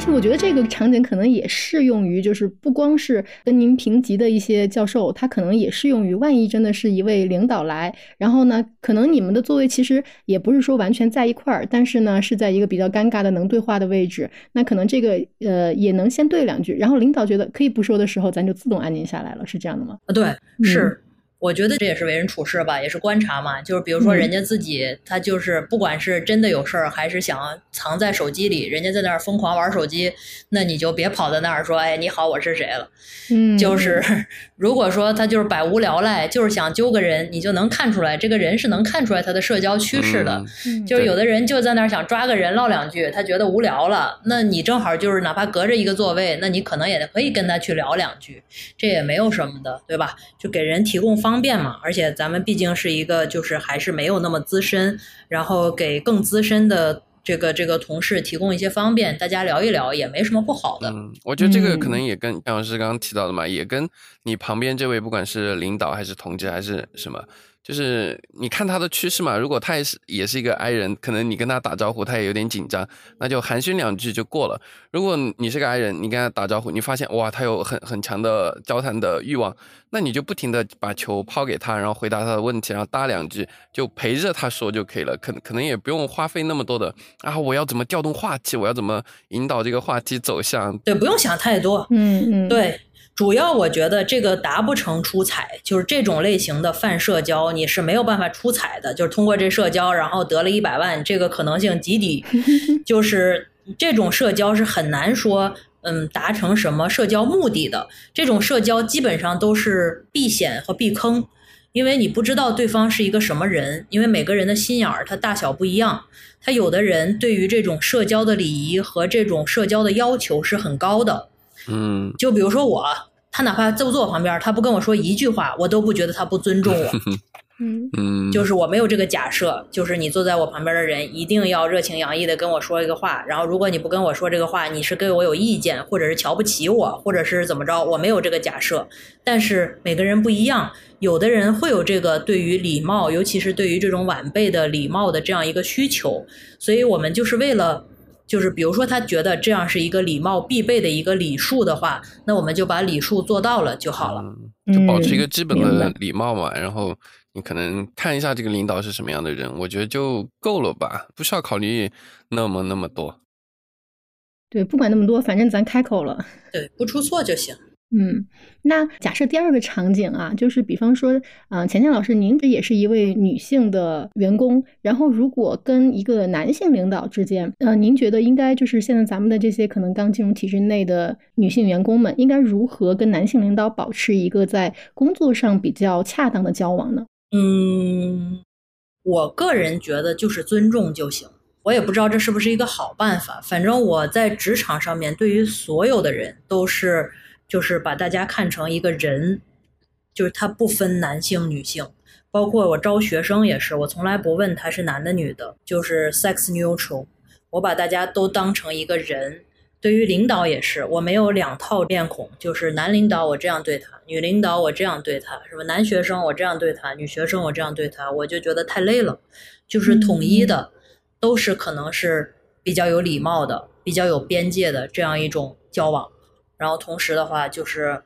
而且我我觉得这个场景可能也适用于，就是不光是跟您平级的一些教授，他可能也适用于，万一真的是一位领导来，然后呢，可能你们的座位其实也不是说完全在一块儿，但是呢，是在一个比较尴尬的能对话的位置，那可能这个呃也能先对两句，然后领导觉得可以不说的时候，咱就自动安静下来了，是这样的吗？啊，对，是。我觉得这也是为人处事吧，也是观察嘛。就是比如说，人家自己他就是不管是真的有事儿，还是想藏在手机里，人家在那儿疯狂玩手机，那你就别跑在那儿说：“哎，你好，我是谁了。”嗯，就是 如果说他就是百无聊赖，就是想揪个人，你就能看出来，这个人是能看出来他的社交趋势的。就是有的人就在那儿想抓个人唠两句，他觉得无聊了，那你正好就是哪怕隔着一个座位，那你可能也可以跟他去聊两句，这也没有什么的，对吧？就给人提供方。方便嘛，而且咱们毕竟是一个，就是还是没有那么资深，然后给更资深的这个这个同事提供一些方便，大家聊一聊也没什么不好的。嗯，我觉得这个可能也跟杨老师刚刚提到的嘛，也跟你旁边这位不管是领导还是同志还是什么。就是你看他的趋势嘛，如果他也是也是一个 I 人，可能你跟他打招呼，他也有点紧张，那就寒暄两句就过了。如果你是个 I 人，你跟他打招呼，你发现哇，他有很很强的交谈的欲望，那你就不停的把球抛给他，然后回答他的问题，然后搭两句，就陪着他说就可以了。可可能也不用花费那么多的啊，我要怎么调动话题，我要怎么引导这个话题走向？对，不用想太多。嗯嗯，对。主要我觉得这个达不成出彩，就是这种类型的泛社交，你是没有办法出彩的。就是通过这社交，然后得了一百万，这个可能性极低。就是这种社交是很难说，嗯，达成什么社交目的的。这种社交基本上都是避险和避坑，因为你不知道对方是一个什么人，因为每个人的心眼儿他大小不一样，他有的人对于这种社交的礼仪和这种社交的要求是很高的。嗯，就比如说我，他哪怕坐坐我旁边，他不跟我说一句话，我都不觉得他不尊重我。嗯嗯，就是我没有这个假设，就是你坐在我旁边的人一定要热情洋溢的跟我说一个话，然后如果你不跟我说这个话，你是对我有意见，或者是瞧不起我，或者是怎么着，我没有这个假设。但是每个人不一样，有的人会有这个对于礼貌，尤其是对于这种晚辈的礼貌的这样一个需求，所以我们就是为了。就是比如说，他觉得这样是一个礼貌必备的一个礼数的话，那我们就把礼数做到了就好了，就保持一个基本的礼貌嘛。然后你可能看一下这个领导是什么样的人，我觉得就够了吧，不需要考虑那么那么多。对，不管那么多，反正咱开口了，对，不出错就行。嗯，那假设第二个场景啊，就是比方说，嗯，钱钱老师，您这也是一位女性的员工，然后如果跟一个男性领导之间，呃，您觉得应该就是现在咱们的这些可能刚进入体制内的女性员工们，应该如何跟男性领导保持一个在工作上比较恰当的交往呢？嗯，我个人觉得就是尊重就行，我也不知道这是不是一个好办法，反正我在职场上面对于所有的人都是。就是把大家看成一个人，就是他不分男性女性，包括我招学生也是，我从来不问他是男的女的，就是 sex neutral，我把大家都当成一个人。对于领导也是，我没有两套面孔，就是男领导我这样对他，女领导我这样对他，什么男学生我这样对他，女学生我这样对他，我就觉得太累了，就是统一的，都是可能是比较有礼貌的，比较有边界的这样一种交往。然后同时的话，就是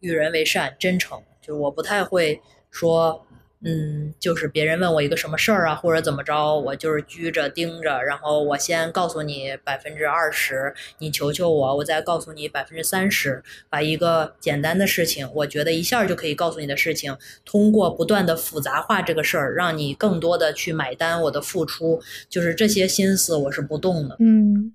与人为善、真诚。就是我不太会说，嗯，就是别人问我一个什么事儿啊，或者怎么着，我就是拘着盯着，然后我先告诉你百分之二十，你求求我，我再告诉你百分之三十，把一个简单的事情，我觉得一下就可以告诉你的事情，通过不断的复杂化这个事儿，让你更多的去买单我的付出，就是这些心思我是不动的。嗯。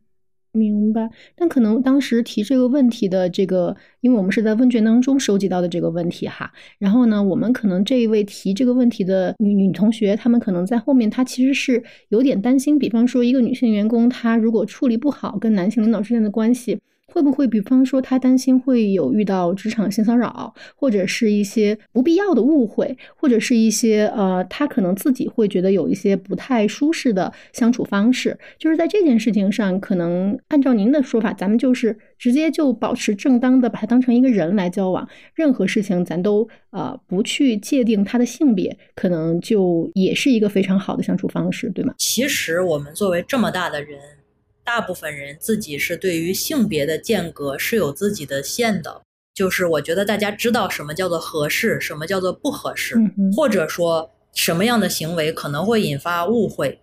明白，但可能当时提这个问题的这个，因为我们是在问卷当中收集到的这个问题哈。然后呢，我们可能这一位提这个问题的女女同学，她们可能在后面，她其实是有点担心，比方说一个女性员工，她如果处理不好跟男性领导之间的关系。会不会，比方说，他担心会有遇到职场性骚扰，或者是一些不必要的误会，或者是一些呃，他可能自己会觉得有一些不太舒适的相处方式。就是在这件事情上，可能按照您的说法，咱们就是直接就保持正当的，把他当成一个人来交往。任何事情咱都呃不去界定他的性别，可能就也是一个非常好的相处方式，对吗？其实我们作为这么大的人。大部分人自己是对于性别的间隔是有自己的线的。就是我觉得大家知道什么叫做合适，什么叫做不合适，嗯或者说什么样的行为可能会引发误会，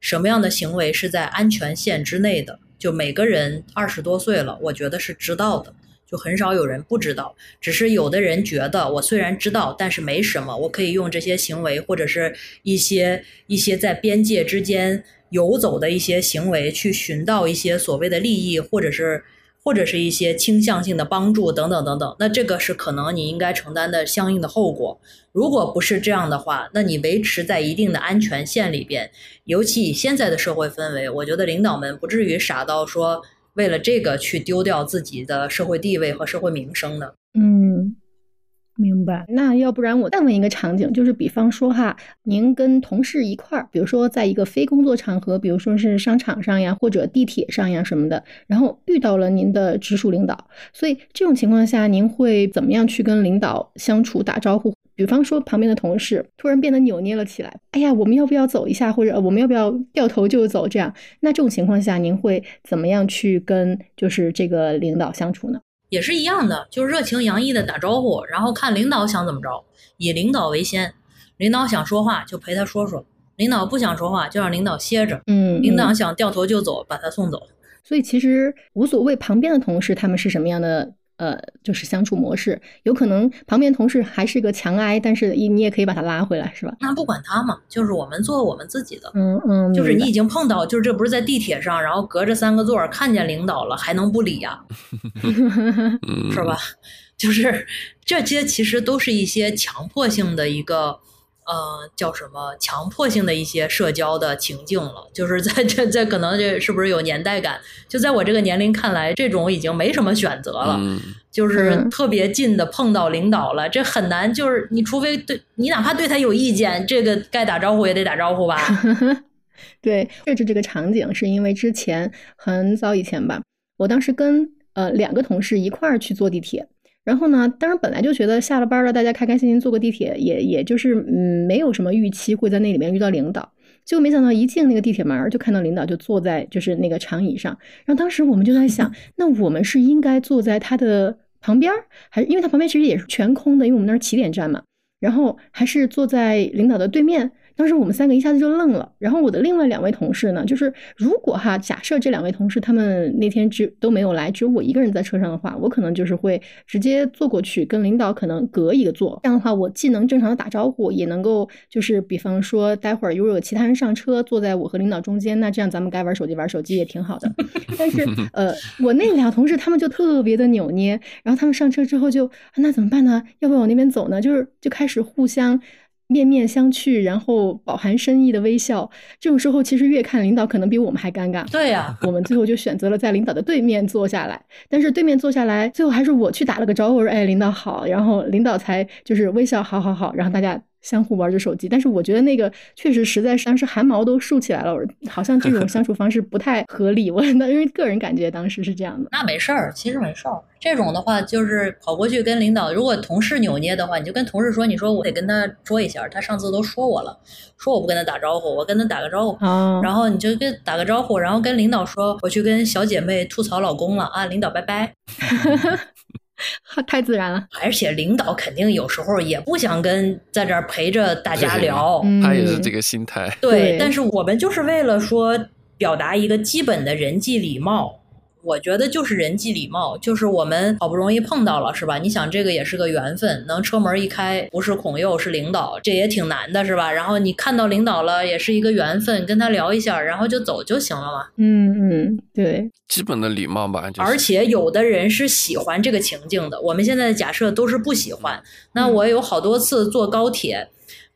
什么样的行为是在安全线之内的。就每个人二十多岁了，我觉得是知道的，很少有人不知道。只是有的人觉得我虽然知道，但是没什么，我可以用这些行为或者是一些一些在边界之间游走的一些行为，去寻到一些所谓的利益，或者是或者是一些倾向性的帮助等等等等。那这个是可能你应该承担的相应的后果。如果不是这样的话，那你维持在一定的安全线里边，尤其以现在的社会氛围，我觉得领导们不至于傻到说为了这个去丢掉自己的社会地位和社会名声的。嗯，明白。那要不然我再问一个场景，就是比方说哈，您跟同事一块儿，比如说在一个非工作场合，比如说是商场上呀，或者地铁上呀什么的，然后遇到了您的直属领导，所以这种情况下，您会怎么样去跟领导相处、打招呼？比方说旁边的同事突然变得扭捏了起来，哎呀，我们要不要走一下，或者呃我们要不要掉头就走？这样，那这种情况下，您会怎么样去跟就是这个领导相处呢？也是一样的，就是热情洋溢的打招呼，然后看领导想怎么着，以领导为先。领导想说话就陪他说说，领导不想说话就让领导歇着。嗯，领导嗯想掉头就走，把他送走。所以其实无所谓旁边的同事他们是什么样的呃，就是相处模式，有可能旁边同事还是个强挨，但是你你也可以把他拉回来，是吧？那不管他嘛，就是我们做我们自己的。嗯嗯，就是你已经碰到，就是这不是在地铁上，然后隔着三个座儿看见领导了，还能不理呀、嗯，是吧？就是这些其实都是一些强迫性的一个。呃，叫什么强迫性的一些社交的情境了，就是在这这可能这是不是有年代感？就在我这个年龄看来，这种已经没什么选择了。嗯就是嗯特别近的碰到领导了，这很难。就是你除非对你哪怕对他有意见，这个该打招呼也得打招呼吧。对，设置这个场景是因为之前很早以前吧，我当时跟呃两个同事一块儿去坐地铁，然后呢，当然本来就觉得下了班了，大家开开心心坐个地铁，也也就是嗯没有什么预期会在那里面遇到领导，结果没想到一进那个地铁门儿就看到领导就坐在就是那个长椅上，然后当时我们就在想，那我们是应该坐在他的旁边，还是因为他旁边其实也是全空的，因为我们那是起点站嘛，然后还是坐在领导的对面。当时我们三个一下子就愣了，然后我的另外两位同事呢，就是如果哈，假设这两位同事他们那天只都没有来，只有我一个人在车上的话，我可能就是会直接坐过去跟领导可能隔一个座，这样的话我既能正常的打招呼，也能够就是比方说待会儿如果有其他人上车，坐在我和领导中间，那这样咱们该玩手机玩手机也挺好的。但是呃，我那俩同事他们就特别的扭捏，然后他们上车之后就、啊那怎么办呢？要不要往那边走呢？就是就开始互相。面面相觑，然后饱含深意的微笑。这种时候，其实越看领导可能比我们还尴尬。对呀、我们最后就选择了在领导的对面坐下来，但是对面坐下来，最后还是我去打了个招呼，我说：“哎，领导好。”然后领导才就是微笑，好好好，然后大家相互玩着手机。但是我觉得那个确实实在是当时汗毛都竖起来了，我好像这种相处方式不太合理。我 那因为个人感觉当时是这样的。那没事儿，其实没事儿。这种的话，就是跑过去跟领导，如果同事扭捏的话，你就跟同事说，你说我得跟他说一下，他上次都说我了，说我不跟他打招呼，我跟他打个招呼。啊，然后你就跟打个招呼，然后跟领导说我去跟小姐妹吐槽老公了啊，领导拜拜。太自然了。而且领导肯定有时候也不想跟在这儿陪着大家聊，嗯他也是这个心态。对但是我们就是为了说表达一个基本的人际礼貌。我觉得就是人际礼貌，就是我们好不容易碰到了，是吧？你想这个也是个缘分，能车门一开，不是孔佑是领导，这也挺难的，是吧？然后你看到领导了，也是一个缘分，跟他聊一下，然后就走就行了嘛。嗯嗯，对，基本的礼貌吧，就是、而且有的人是喜欢这个情境的，我们现在的假设都是不喜欢。那我有好多次坐高铁，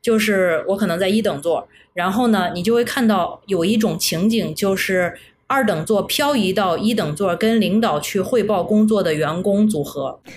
就是我可能在一等座，然后呢，你就会看到有一种情景，就是二等座漂移到一等座，跟领导去汇报工作的员工组合。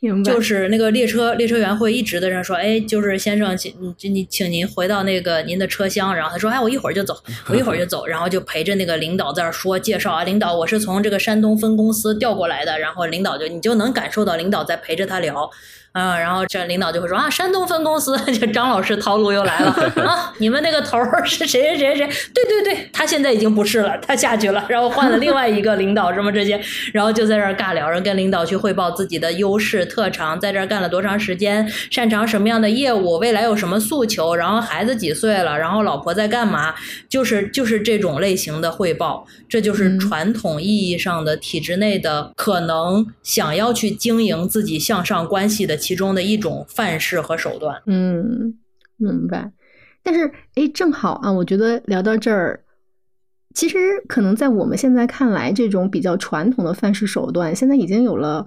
明白，就是那个列车列车员会一直的说，哎，就是先生，请你你请您回到那个您的车厢，然后他说，哎，我一会儿就走，我一会儿就走，然后就陪着那个领导在那儿说介绍啊，领导，我是从这个山东分公司调过来的，然后领导就你就能感受到领导在陪着他聊。啊，然后这领导就会说啊，山东分公司，这张老师套路又来了啊，你们那个头儿是谁谁谁谁？对对对，他现在已经不是了，他下去了，然后换了另外一个领导，什么这些，然后就在这儿尬聊，然后跟领导去汇报自己的优势特长，在这儿干了多长时间，擅长什么样的业务，未来有什么诉求，然后孩子几岁了，然后老婆在干嘛，就是就是这种类型的汇报，这就是传统意义上的体制内的可能想要去经营自己向上关系的。其中的一种范式和手段，嗯，明白。但是，哎，正好啊，我觉得聊到这儿，其实可能在我们现在看来，这种比较传统的范式手段，现在已经有了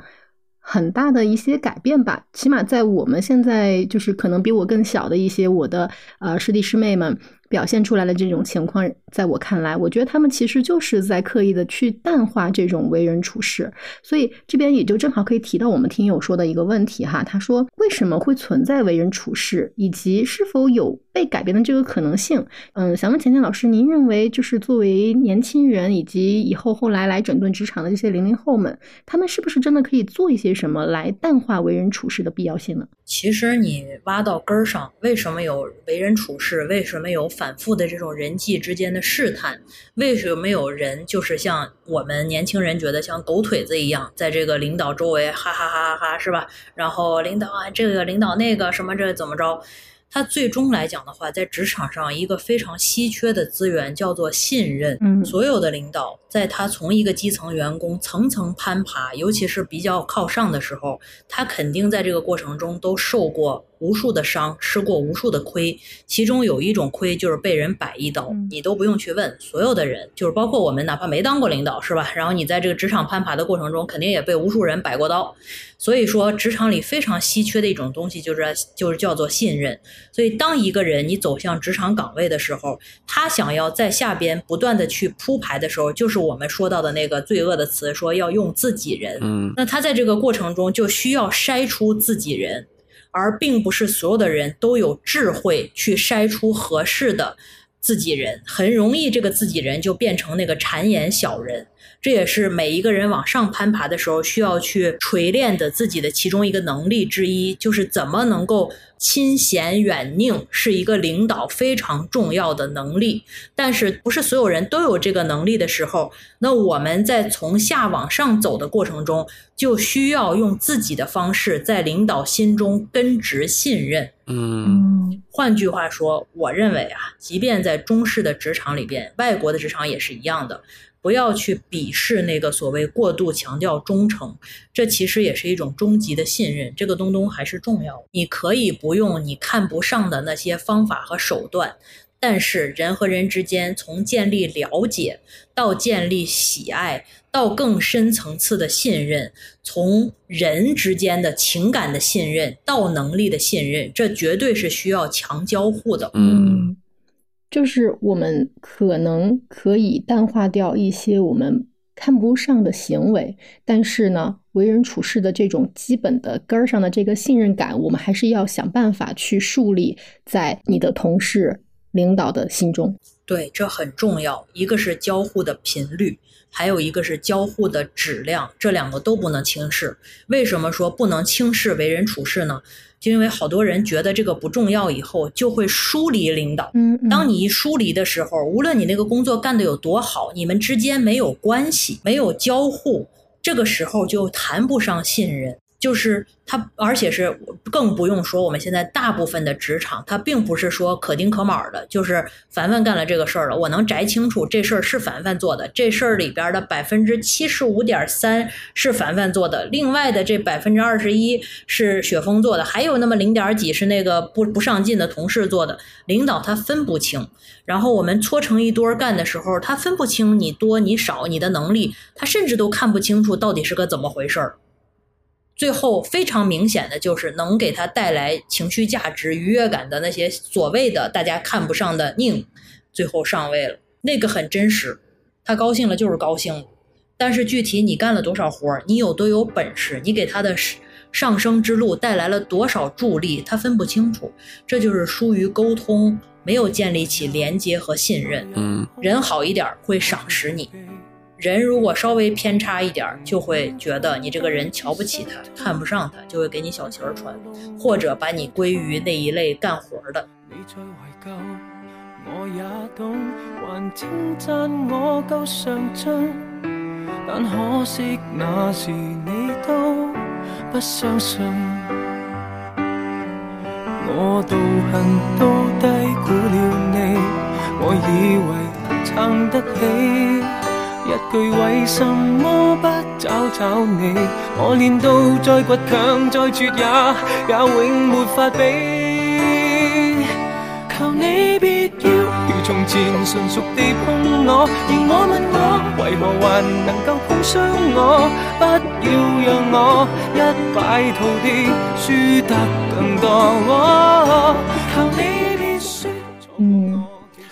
很大的一些改变吧。起码在我们现在，就是可能比我更小的一些我的呃师弟师妹们。表现出来的这种情况，在我看来，我觉得他们其实就是在刻意的去淡化这种为人处事，所以这边也就正好可以提到我们听友说的一个问题哈，他说为什么会存在为人处事，以及是否有被改变的这个可能性？嗯，想问钱钱老师，您认为就是作为年轻人以及以后后来来整顿职场的这些零零后们，他们是不是真的可以做一些什么来淡化为人处事的必要性呢？其实你挖到根儿上，为什么有为人处事？为什么有？反复的这种人际之间的试探，为什么有人就是像我们年轻人觉得像狗腿子一样，在这个领导周围哈哈哈哈哈是吧？然后领导啊，这个领导那个什么这怎么着？他最终来讲的话，在职场上一个非常稀缺的资源叫做信任。嗯，所有的领导在他从一个基层员工层层攀爬，尤其是比较靠上的时候，他肯定在这个过程中都受过。无数的伤，吃过无数的亏，其中有一种亏就是被人摆一刀，你都不用去问。所有的人，就是包括我们，哪怕没当过领导，是吧？然后你在这个职场攀爬的过程中，肯定也被无数人摆过刀。所以说，职场里非常稀缺的一种东西，就是就是叫做信任。所以，当一个人你走向职场岗位的时候，他想要在下边不断的去铺排的时候，就是我们说到的那个罪恶的词，说要用自己人。嗯，那他在这个过程中就需要筛出自己人。而并不是所有的人都有智慧去筛出合适的自己人，很容易这个自己人就变成那个谗言小人。这也是每一个人往上攀爬的时候需要去锤炼的自己的其中一个能力之一，就是怎么能够亲贤远佞，是一个领导非常重要的能力。但是不是所有人都有这个能力的时候，那我们在从下往上走的过程中，就需要用自己的方式在领导心中根植信任。嗯，换句话说，我认为啊，即便在中式的职场里边，外国的职场也是一样的。不要去鄙视那个所谓过度强调忠诚，这其实也是一种终极的信任。这个东东还是重要。你可以不用你看不上的那些方法和手段，但是人和人之间从建立了解到建立喜爱，到更深层次的信任，从人之间的情感的信任到能力的信任，这绝对是需要强交互的。嗯。就是我们可能可以淡化掉一些我们看不上的行为，但是呢，为人处事的这种基本的根儿上的这个信任感，我们还是要想办法去树立在你的同事、领导的心中。对，这很重要。一个是交互的频率，还有一个是交互的质量，这两个都不能轻视。为什么说不能轻视为人处事呢？就因为好多人觉得这个不重要，以后就会疏离领导。嗯，当你一疏离的时候，无论你那个工作干得有多好，你们之间没有关系，没有交互，这个时候就谈不上信任。就是他，而且是更不用说，我们现在大部分的职场，它并不是说可丁可卯的，就是凡凡干了这个事儿了，我能摘清楚这事儿是凡凡做的，这事儿里边的百分之七十五点三是凡凡做的，另外的这百分之二十一是雪峰做的，还有那么零点几是那个不不上进的同事做的，领导他分不清。然后我们搓成一堆干的时候，他分不清你多你少，你的能力，他甚至都看不清楚到底是个怎么回事儿。最后非常明显的就是能给他带来情绪价值、愉悦感的那些所谓的大家看不上的宁，最后上位了。那个很真实，他高兴了就是高兴了。但是具体你干了多少活儿，你有多有本事，你给他的上升之路带来了多少助力，他分不清楚，这就是疏于沟通，没有建立起连接和信任。嗯，人好一点儿会赏识你，人如果稍微偏差一点，就会觉得你这个人瞧不起他，看不上他，就会给你小旗儿穿，或者把你归于那一类干活儿的。你再懷舊，我也懂，还称赞我够上进，但可惜那时你都不相信。我道行都低估了你，我以為撐得起。一句为什么不找找你？我练到再倔强再绝也也永没法比。求你别要如从前纯熟地碰我，而我问我为何还能够碰伤我？不要让我一败涂地，输得更多。求你别说，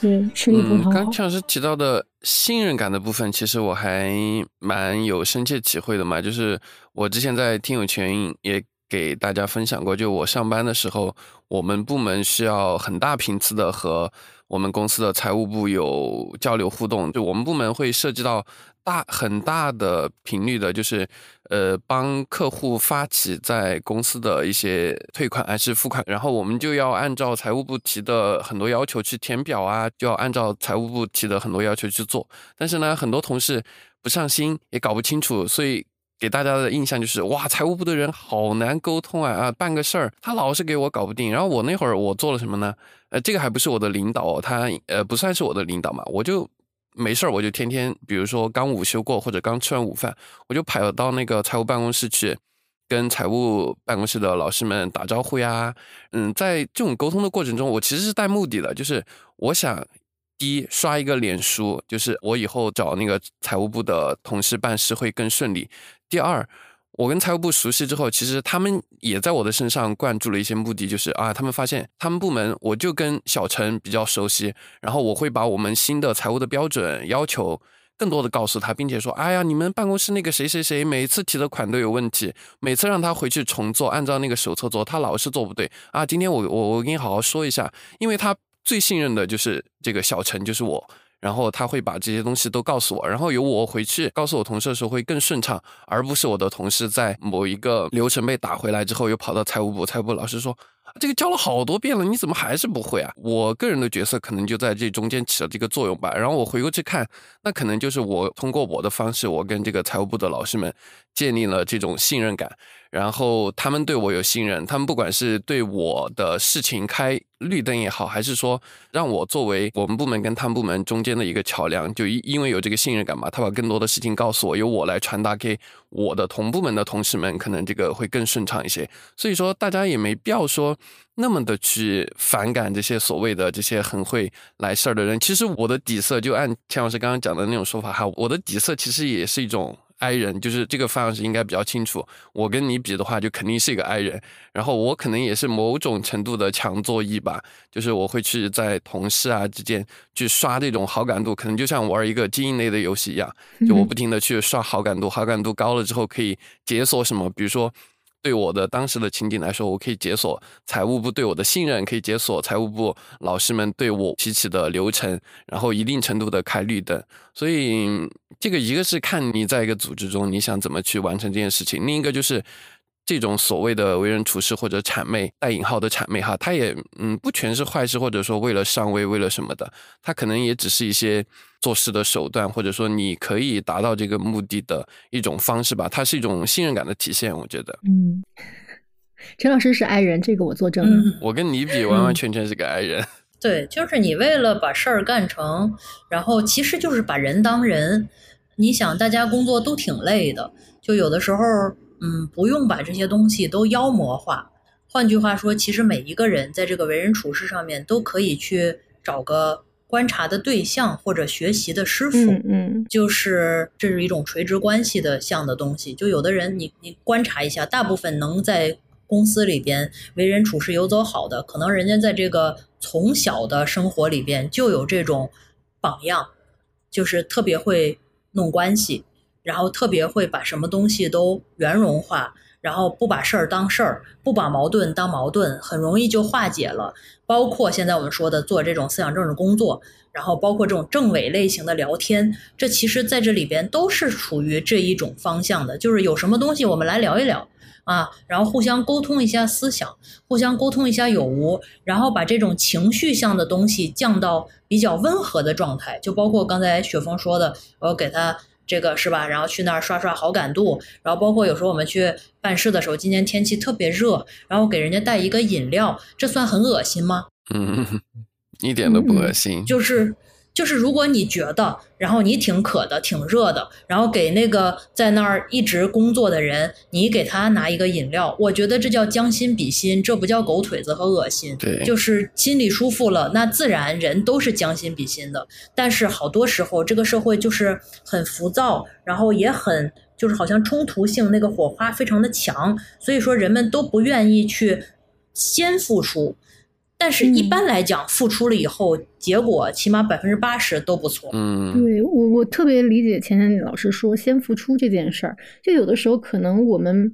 是吃力不嗯，讨好。刚陈老师提到的信任感的部分，其实我还蛮有深切体会的嘛。就是我之前在听友群也给大家分享过，就我上班的时候，我们部门需要很大频次的和我们公司的财务部有交流互动，就我们部门会涉及到大很大的频率的，就是呃帮客户发起在公司的一些退款还是付款，然后我们就要按照财务部提的很多要求去填表啊，就要按照财务部提的很多要求去做。但是呢，很多同事不上心，也搞不清楚，所以。给大家的印象就是哇，财务部的人好难沟通啊啊，办个事儿他老是给我搞不定。然后我那会儿我做了什么呢？呃，这个还不是我的领导，他呃不算是我的领导嘛，我就没事儿，我就天天，比如说刚午休过或者刚吃完午饭，我就跑到那个财务办公室去，跟财务办公室的老师们打招呼呀。嗯，在这种沟通的过程中，我其实是带目的的，就是我想第一刷一个脸书，就是我以后找那个财务部的同事办事会更顺利。第二，我跟财务部熟悉之后，其实他们也在我的身上灌注了一些目的，就是啊，他们发现他们部门我就跟小陈比较熟悉，然后我会把我们新的财务的标准要求更多的告诉他，并且说，哎呀，你们办公室那个谁谁谁每次提的款都有问题，每次让他回去重做，按照那个手册做，他老是做不对啊。今天我我我跟你好好说一下，因为他最信任的就是这个小陈，就是我。然后他会把这些东西都告诉我，然后由我回去告诉我同事的时候会更顺畅，而不是我的同事在某一个流程被打回来之后，又跑到财务部，财务部老师说这个教了好多遍了，你怎么还是不会啊？我个人的角色可能就在这中间起了这个作用吧。然后我回过去看，那可能就是我通过我的方式，我跟这个财务部的老师们建立了这种信任感。然后他们对我有信任，他们不管是对我的事情开绿灯也好，还是说让我作为我们部门跟他们部门中间的一个桥梁，就因因为有这个信任感嘛，他把更多的事情告诉我，由我来传达给我的同部门的同事们，可能这个会更顺畅一些。所以说，大家也没必要说那么的去反感这些所谓的这些很会来事儿的人。其实我的底色，就按钱老师刚刚讲的那种说法哈，我的底色其实也是一种。I 人就是这个范老师应该比较清楚。我跟你比的话，就肯定是一个 I 人。然后我可能也是某种程度的强作役吧，就是我会去在同事啊之间去刷这种好感度，可能就像玩一个经营类的游戏一样，就我不停的去刷好感度，好感度高了之后可以解锁什么，比如说。对我的当时的情景来说，我可以解锁财务部对我的信任，可以解锁财务部老师们对我提起的流程，然后一定程度的开绿灯。所以这个一个是看你在一个组织中你想怎么去完成这件事情，另一个就是这种所谓的为人处事或者谄媚带引号的谄媚哈，它也嗯不全是坏事，或者说为了上位为了什么的，它可能也只是一些做事的手段，或者说你可以达到这个目的的一种方式吧，它是一种信任感的体现，我觉得。嗯，陈老师是 I 人，这个我作证。嗯，我跟你比，完完全全是个 I 人。对，就是你为了把事儿干成，然后其实就是把人当人。你想，大家工作都挺累的，就有的时候，嗯，不用把这些东西都妖魔化。换句话说，其实每一个人在这个为人处事上面都可以去找个观察的对象或者学习的师傅。嗯嗯，就是这是一种垂直关系的像的东西。就有的人你，你观察一下，大部分能在公司里边为人处事游走好的，可能人家在这个从小的生活里边就有这种榜样，就是特别会弄关系，然后特别会把什么东西都圆融化，然后不把事儿当事儿，不把矛盾当矛盾，很容易就化解了。包括现在我们说的做这种思想政治工作，然后包括这种政委类型的聊天，这其实在这里边都是属于这一种方向的，就是有什么东西我们来聊一聊。啊，然后互相沟通一下思想，互相沟通一下有无，然后把这种情绪向的东西降到比较温和的状态，就包括刚才雪峰说的，我要给他这个是吧？然后去那儿刷刷好感度，然后包括有时候我们去办事的时候，今天天气特别热，然后给人家带一个饮料，这算很恶心吗？嗯，一点都不恶心，就是。就是如果你觉得，然后你挺渴的、挺热的，然后给那个在那儿一直工作的人，你给他拿一个饮料，我觉得这叫将心比心，这不叫狗腿子和恶心。对，就是心里舒服了，那自然人都是将心比心的。但是好多时候，这个社会就是很浮躁，然后也很就是好像冲突性那个火花非常的强，所以说人们都不愿意去先付出。但是，一般来讲，付出了以后，结果起码百分之八十都不错。嗯，对我我特别理解钱钱老师说先付出这件事儿。就有的时候可能我们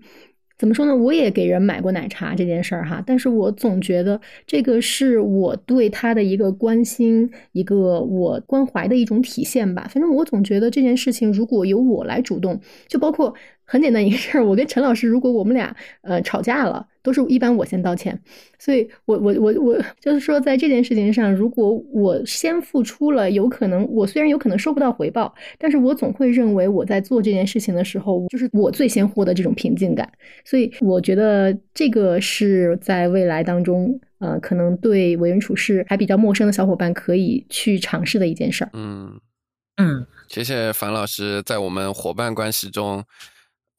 怎么说呢？我也给人买过奶茶这件事儿哈，但是我总觉得这个是我对他的一个关心，一个我关怀的一种体现吧。反正我总觉得这件事情如果由我来主动，就包括很简单一个事儿，我跟陈老师如果我们俩呃吵架了。都是一般我先道歉，所以我我我我就是说，在这件事情上，如果我先付出了，有可能我虽然有可能收不到回报，但是我总会认为我在做这件事情的时候，就是我最先获得这种平静感。所以我觉得这个是在未来当中，呃，可能对为人处事还比较陌生的小伙伴可以去尝试的一件事儿。嗯嗯，谢谢樊老师在我们伙伴关系中。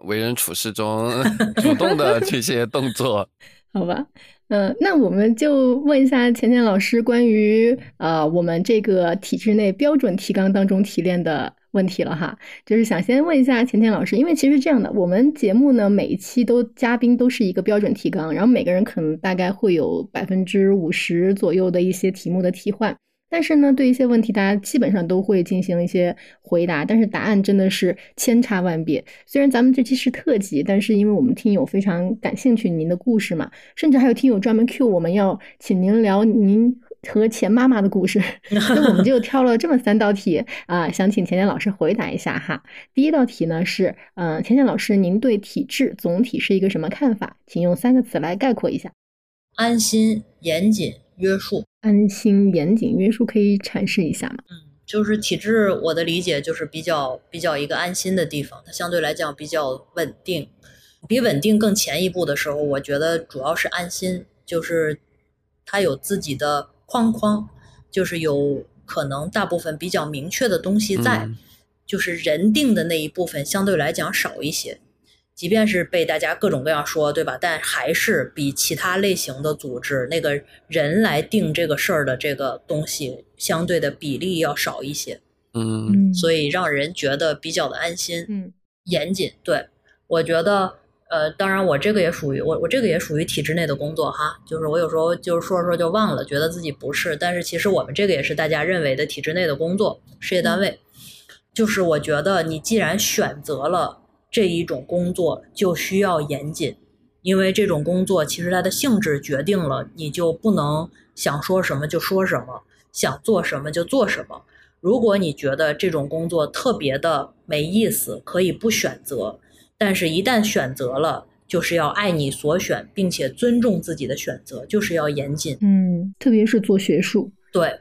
为人处事中主动的这些动作，好吧，嗯，那我们就问一下钱钱老师关于呃我们这个体制内标准提纲当中提炼的问题了哈，就是想先问一下钱钱老师，因为其实这样的，我们节目呢每一期都嘉宾都是一个标准提纲，然后每个人可能大概会有百分之五十左右的一些题目的替换。但是呢，对一些问题，大家基本上都会进行一些回答，但是答案真的是千差万别。虽然咱们这期是特辑，但是因为我们听友非常感兴趣您的故事嘛，甚至还有听友专门 Q 我们要请您聊您和钱妈妈的故事，那我们就挑了这么三道题啊，想请钱钱老师回答一下哈。第一道题呢是，嗯，钱钱老师，您对体制总体是一个什么看法？请用三个词来概括一下：安心、严谨、约束。安心、严谨、约束，可以阐释一下吗？嗯，就是体制，我的理解就是比较比较一个安心的地方，它相对来讲比较稳定。比稳定更前一步的时候，我觉得主要是安心，就是它有自己的框框，就是有可能大部分比较明确的东西在，就是人定的那一部分相对来讲少一些。即便是被大家各种各样说，对吧？但还是比其他类型的组织那个人来定这个事儿的这个东西相对的比例要少一些。嗯，所以让人觉得比较的安心。嗯，严谨。对，我觉得，呃，当然我这个也属于我，我这个也属于体制内的工作哈。就是我有时候就是说着说就忘了，觉得自己不是。但是其实我们这个也是大家认为的体制内的工作，事业单位。就是我觉得你既然选择了。这一种工作就需要严谨，因为这种工作其实它的性质决定了你就不能想说什么就说什么，想做什么就做什么。如果你觉得这种工作特别的没意思，可以不选择，但是一旦选择了，就是要爱你所选，并且尊重自己的选择，就是要严谨。嗯，特别是做学术，对。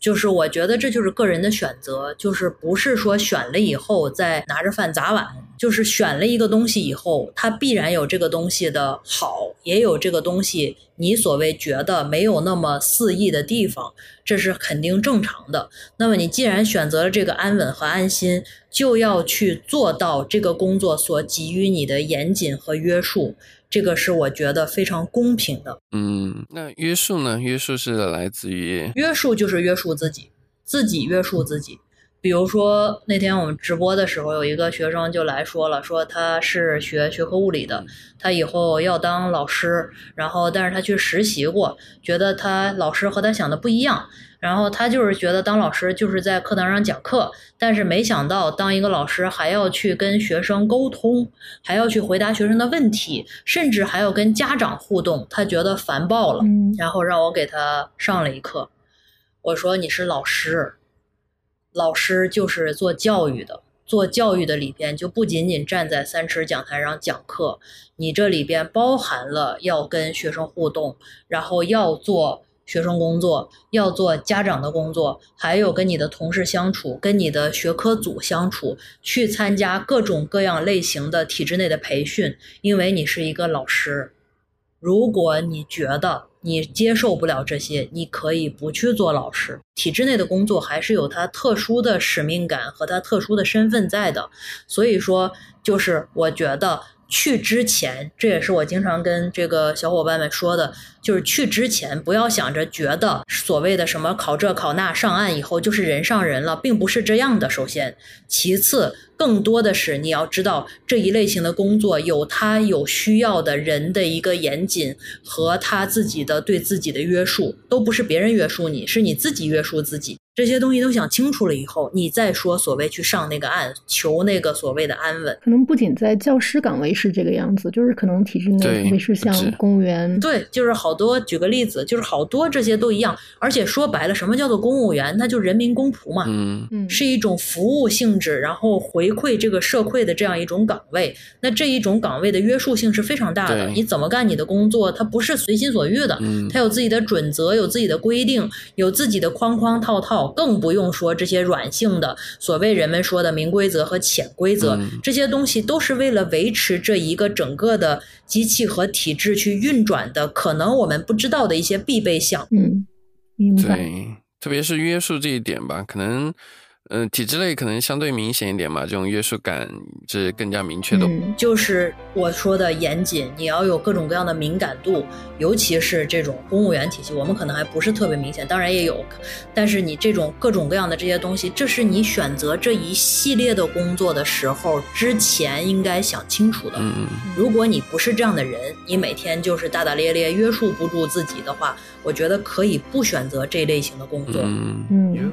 就是我觉得这就是个人的选择，就是不是说选了以后再拿着饭砸碗，就是选了一个东西以后，它必然有这个东西的好，也有这个东西你所谓觉得没有那么肆意的地方，这是肯定正常的。那么你既然选择了这个安稳和安心，就要去做到这个工作所给予你的严谨和约束。这个是我觉得非常公平的。嗯，那约束呢？约束是来自于约束就是约束自己，自己约束自己。比如说那天我们直播的时候，有一个学生就来说了，说他是学学科物理的，他以后要当老师，然后但是他去实习过，觉得他老师和他想的不一样，然后他就是觉得当老师就是在课堂上讲课，但是没想到当一个老师还要去跟学生沟通，还要去回答学生的问题，甚至还要跟家长互动，他觉得烦爆了，嗯。然后让我给他上了一课。我说你是老师，老师就是做教育的，做教育的里边就不仅仅站在三尺讲台上讲课，你这里边包含了要跟学生互动，然后要做学生工作，要做家长的工作，还有跟你的同事相处，跟你的学科组相处，去参加各种各样类型的体制内的培训，因为你是一个老师。如果你觉得你接受不了这些，你可以不去做老师。体制内的工作还是有它特殊的使命感和它特殊的身份在的。所以说，就是我觉得去之前，这也是我经常跟这个小伙伴们说的，就是去之前不要想着觉得所谓的什么考这考那上岸以后就是人上人了，并不是这样的。首先，其次。更多的是你要知道这一类型的工作有他有需要的人的一个严谨和他自己的对自己的约束，都不是别人约束你，是你自己约束自己。这些东西都想清楚了以后，你再说所谓去上那个岸，求那个所谓的安稳。可能不仅在教师岗位是这个样子，就是可能体制内，对特别是像公务员，对，就是好多，举个例子，就是好多这些都一样。而且说白了，什么叫做公务员？那就人民公仆嘛。嗯嗯，是一种服务性质，然后回馈这个社会的这样一种岗位。那这一种岗位的约束性是非常大的。你怎么干你的工作，它不是随心所欲的，嗯它有自己的准则，有自己的规定，有自己的框框套套，更不用说这些软性的所谓人们说的明规则和潜规则，嗯这些东西都是为了维持这一个整个的机器和体制去运转的，可能我们不知道的一些必备项。嗯，明白。对，特别是约束这一点吧，可能，嗯、体制类可能相对明显一点嘛，这种约束感是更加明确的。嗯就是我说的严谨，你要有各种各样的敏感度，尤其是这种公务员体系，我们可能还不是特别明显，当然也有，但是你这种各种各样的这些东西，这是你选择这一系列的工作的时候之前应该想清楚的。嗯，如果你不是这样的人，你每天就是大大咧咧、约束不住自己的话，我觉得可以不选择这类型的工作。嗯嗯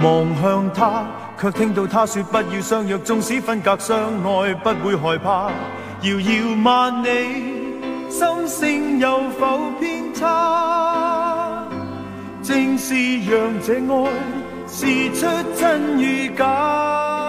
望向他，却听到他说不要相约，纵使分隔相爱，不会害怕。遥遥万里，心性有否偏差？正是让这爱试出真与假。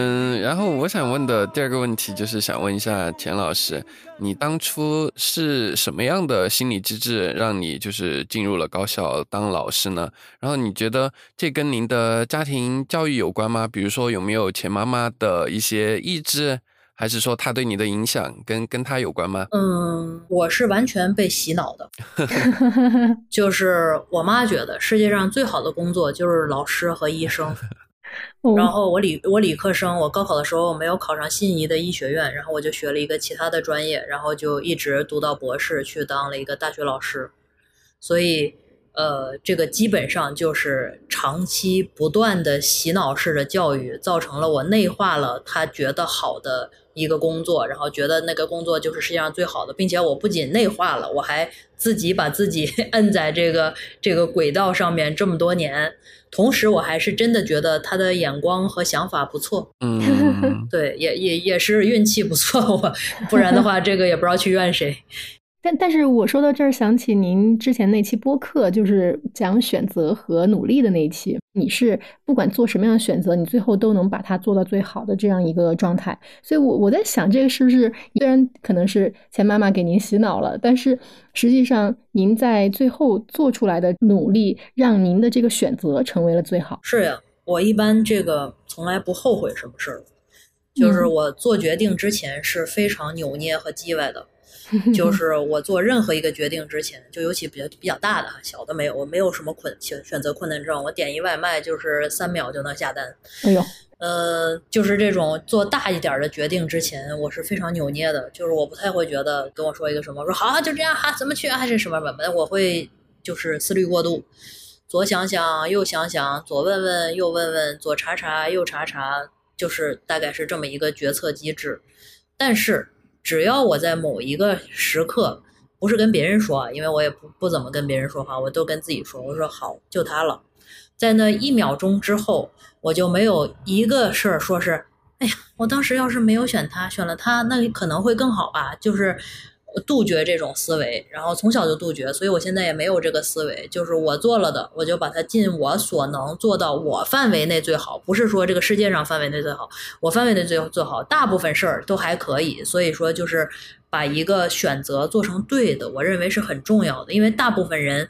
嗯，然后我想问的第二个问题就是想问一下钱老师，你当初是什么样的心理机制让你就是进入了高校当老师呢？然后你觉得这跟您的家庭教育有关吗？比如说有没有钱妈妈的一些意志，还是说她对你的影响跟跟她有关吗？嗯，我是完全被洗脑的，就是我妈觉得世界上最好的工作就是老师和医生。然后我理我理科生，我高考的时候没有考上心仪的医学院，然后我就学了一个其他的专业，然后就一直读到博士，去当了一个大学老师。所以，呃，这个基本上就是长期不断的洗脑式的教育，造成了我内化了他觉得好的一个工作，然后觉得那个工作就是世界上最好的，并且我不仅内化了，我还自己把自己 摁在这个这个轨道上面这么多年。同时，我还是真的觉得他的眼光和想法不错，嗯，对，也也也是运气不错，我不然的话，这个也不知道去怨誰。但但是我说到这儿，想起您之前那期播客，就是讲选择和努力的那一期。你是不管做什么样的选择，你最后都能把它做到最好的这样一个状态。所以我我在想，这个是不是虽然可能是钱妈妈给您洗脑了，但是实际上您在最后做出来的努力，让您的这个选择成为了最好。是呀。我一般这个从来不后悔什么事儿，就是嗯我做决定之前是非常扭捏和叽歪的。就是我做任何一个决定之前，就尤其比较比较大的，小的没有，我没有什么困选选择困难症，我点一外卖就是三秒就能下单。哎呦，呃，就是这种做大一点的决定之前，我是非常扭捏的，就是我不太会觉得跟我说一个什么，我说好啊就这样哈、怎么去啊还是什么什么，我会就是思虑过度，左想想右想想，左问问右问问，左查查右查查，就是大概是这么一个决策机制。但是只要我在某一个时刻，不是跟别人说，因为我也不不怎么跟别人说话，我都跟自己说，我说好就他了。在那一秒钟之后，我就没有一个事儿说是，哎呀，我当时要是没有选他，选了他，那可能会更好吧。就是杜绝这种思维，然后从小就杜绝，所以我现在也没有这个思维。就是我做了的，我就把它尽我所能做到我范围内最好，不是说这个世界上范围内最好，我范围内最最好，大部分事儿都还可以。所以说，就是把一个选择做成对的，我认为是很重要的，因为大部分人。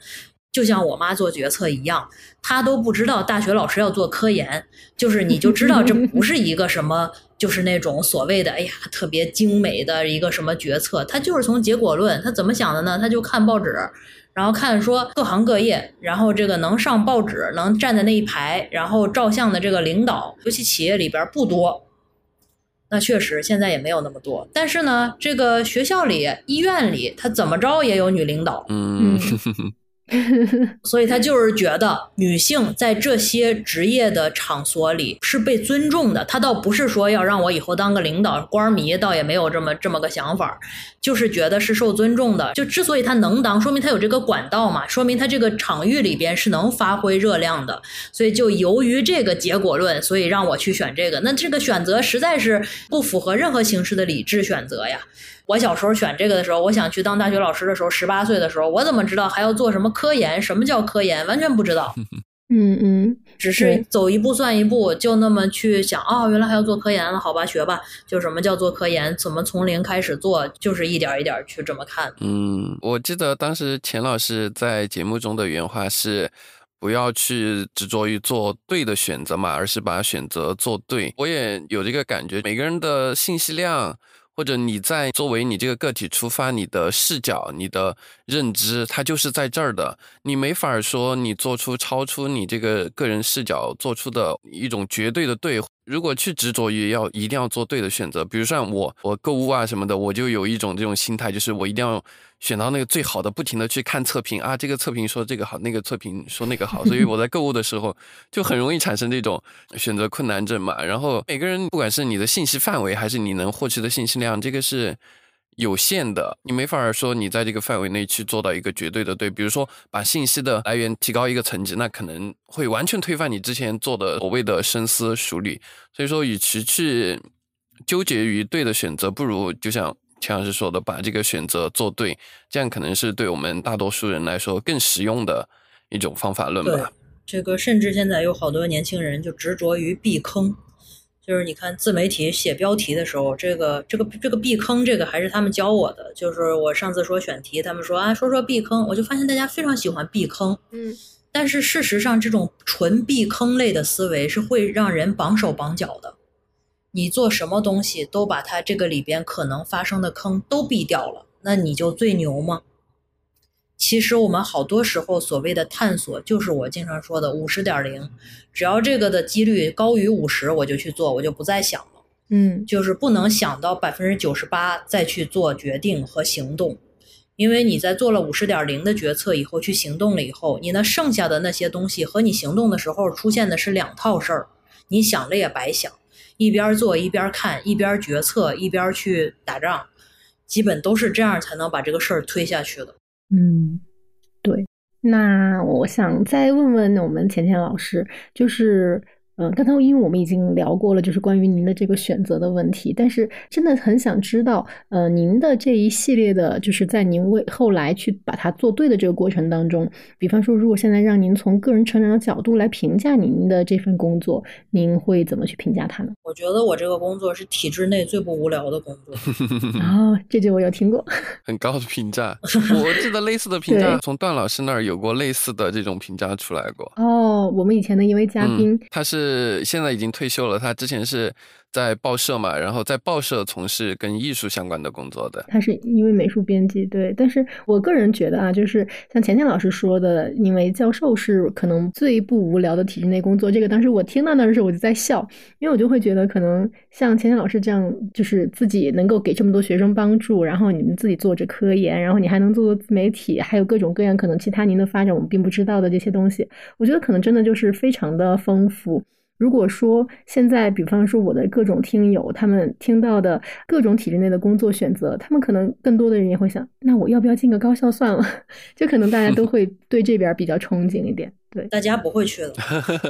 就像我妈做决策一样，她都不知道大学老师要做科研，就是你就知道这不是一个什么，就是那种所谓的哎呀特别精美的一个什么决策，他就是从结果论，他怎么想的呢？他就看报纸，然后看说各行各业，然后这个能上报纸、能站在那一排，然后照相的这个领导，尤其企业里边不多。那确实现在也没有那么多，但是呢，这个学校里、医院里，他怎么着也有女领导，嗯，所以他就是觉得女性在这些职业的场所里是被尊重的。他倒不是说要让我以后当个领导官儿迷，倒也没有这么这么个想法，就是觉得是受尊重的。就之所以他能当，说明他有这个管道嘛，说明他这个场域里边是能发挥热量的。所以就由于这个结果论，所以让我去选这个。那这个选择实在是不符合任何形式的理智选择呀。我小时候选这个的时候，我想去当大学老师的时候，十八岁的时候，我怎么知道还要做什么科研？什么叫科研？完全不知道，嗯嗯，只是走一步算一步，就那么去想，哦，原来还要做科研了，好吧，学吧。就什么叫做科研？怎么从零开始做？就是一点儿一点儿去这么看。嗯，我记得当时钱老师在节目中的原话是。不要去执着于做对的选择嘛，而是把选择做对。我也有这个感觉，每个人的信息量，或者你在作为你这个个体出发，你的视角、你的认知，它就是在这儿的。你没法说你做出超出你这个个人视角做出的一种绝对的对。如果去执着于要一定要做对的选择，比如像我，我购物啊什么的，我就有一种这种心态，就是我一定要选到那个最好的，不停的去看测评啊，这个测评说这个好，那个测评说那个好，所以我在购物的时候就很容易产生这种选择困难症嘛。然后每个人不管是你的信息范围，还是你能获取的信息量，这个是。有限的，你没法说你在这个范围内去做到一个绝对的对。比如说，把信息的来源提高一个层级，那可能会完全推翻你之前做的所谓的深思熟虑。所以说，与其去纠结于对的选择，不如就像钱老师说的，把这个选择做对，这样可能是对我们大多数人来说更实用的一种方法论吧。，这个甚至现在有好多年轻人就执着于避坑，就是你看自媒体写标题的时候，这个这个这个避坑，这个还是他们教我的。就是我上次说选题，他们说啊说说避坑，我就发现大家非常喜欢避坑，嗯，但是事实上，这种纯避坑类的思维是会让人绑手绑脚的。你做什么东西都把它这个里边可能发生的坑都避掉了，那你就最牛吗？其实我们好多时候所谓的探索，就是我经常说的五十点零，只要这个的几率高于五十，我就去做，我就不再想了。嗯就是不能想到百分之九十八再去做决定和行动，因为你在做了五十点零的决策以后去行动了以后，你那剩下的那些东西和你行动的时候出现的是两套事儿，你想了也白想，一边做一边看，一边决策一边去打仗，基本都是这样才能把这个事儿推下去的。嗯，对。那我想再问问我们钱钱老师，就是。嗯，刚才因为我们已经聊过了，就是关于您的这个选择的问题，但是真的很想知道，呃，您的这一系列的，就是在您为后来去把它做对的这个过程当中，比方说，如果现在让您从个人成长的角度来评价您的这份工作，您会怎么去评价它呢？我觉得我这个工作是体制内最不无聊的工作。哦，这句我有听过。很高的评价，我记得类似的评价从段老师那儿有过类似的这种评价出来过。哦，我们以前的一位嘉宾，嗯，他是是现在已经退休了，他之前是在报社嘛，然后在报社从事跟艺术相关的工作的。他是因为美术编辑，对。但是我个人觉得啊，就是像钱钱老师说的，因为教授是可能最不无聊的体制内工作。这个当时我听到那的时候，我就在笑，因为我就会觉得，可能像钱钱老师这样，就是自己能够给这么多学生帮助，然后你们自己做着科研，然后你还能做做自媒体，还有各种各样可能其他您的发展我们并不知道的这些东西，我觉得可能真的就是非常的丰富。如果说现在，比方说我的各种听友，他们听到的各种体制内的工作选择，他们可能更多的人也会想，那我要不要进个高校算了？就可能大家都 会对这边比较憧憬一点。对，大家不会去的，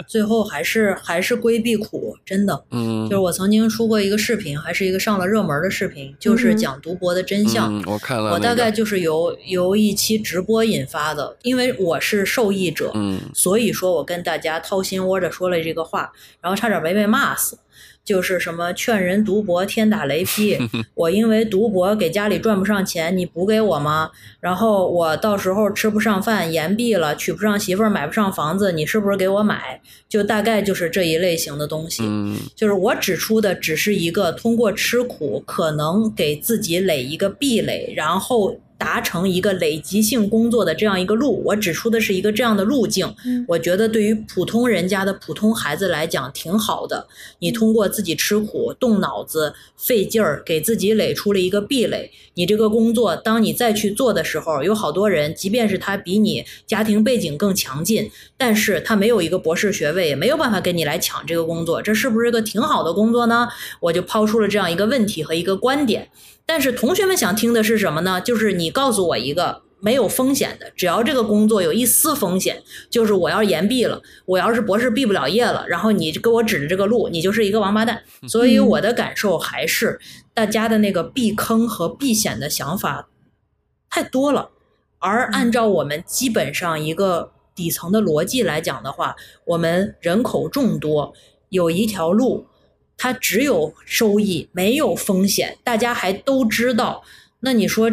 最后还是还是规避苦，真的。嗯，就是我曾经出过一个视频，还是一个上了热门的视频，就是讲读博的真相。嗯，我看了、那个。我大概就是由由一期直播引发的，因为我是受益者，嗯，所以说我跟大家掏心窝的说了这个话，然后差点没被骂死。就是什么劝人读博天打雷劈，我因为读博给家里赚不上钱，你补给我吗？然后我到时候吃不上饭，延毕了，娶不上媳妇儿，买不上房子，你是不是给我买？就大概就是这一类型的东西。嗯，就是我指出的只是一个通过吃苦可能给自己垒一个壁垒，然后。达成一个累积性工作的这样一个路，我指出的是一个这样的路径。我觉得对于普通人家的普通孩子来讲挺好的。你通过自己吃苦、动脑子、费劲儿，给自己垒出了一个壁垒。你这个工作，当你再去做的时候，有好多人，即便是他比你家庭背景更强劲，但是他没有一个博士学位，也没有办法跟你来抢这个工作。这是不是个挺好的工作呢？我就抛出了这样一个问题和一个观点。但是同学们想听的是什么呢？就是你告诉我一个没有风险的，只要这个工作有一丝风险，就是我要是延毕了，我要是博士毕不了业了，然后你给我指着这个路，你就是一个王八蛋。所以我的感受还是，大家的那个避坑和避险的想法太多了，而按照我们基本上一个底层的逻辑来讲的话，我们人口众多，有一条路。它只有收益，没有风险，大家还都知道。那你说，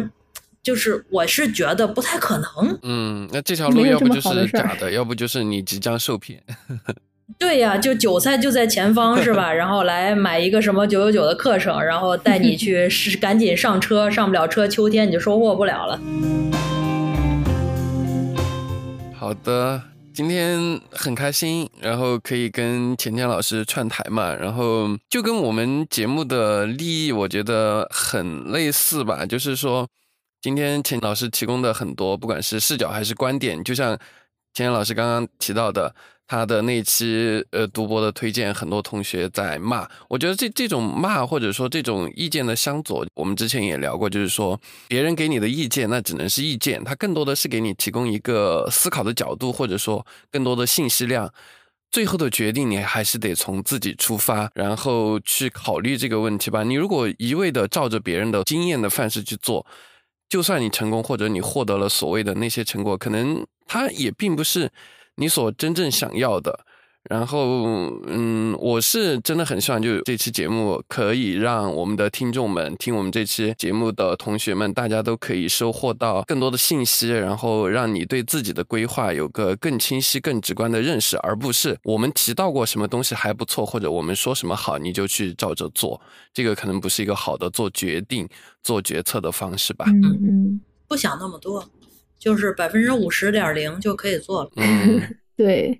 就是我是觉得不太可能。嗯，那这条路要不就是假的，要不就是你即将受骗。对呀，就韭菜就在前方，是吧？然后来买一个什么九九九的课程，然后带你去 是赶紧上车，上不了车，秋天你就收获不了了。好的。今天很开心，然后可以跟钱钱老师串台嘛，然后就跟我们节目的利益，我觉得很类似吧。就是说，今天钱老师提供的很多，不管是视角还是观点，就像钱钱老师刚刚提到的。他的那期呃读博的推荐，很多同学在骂。我觉得这这种骂或者说这种意见的相左，我们之前也聊过，就是说别人给你的意见，那只能是意见，他更多的是给你提供一个思考的角度，或者说更多的信息量。最后的决定你还是得从自己出发，然后去考虑这个问题吧。你如果一味的照着别人的经验的范式去做，就算你成功或者你获得了所谓的那些成果，可能他也并不是。你所真正想要的，然后，嗯，我是真的很希望，就这期节目可以让我们的听众们听我们这期节目的同学们，大家都可以收获到更多的信息，然后让你对自己的规划有个更清晰、更直观的认识，而不是我们提到过什么东西还不错，或者我们说什么好，你就去照着做，这个可能不是一个好的做决定、做决策的方式吧。嗯嗯，不想那么多。就是百分之五十点零就可以做了。对，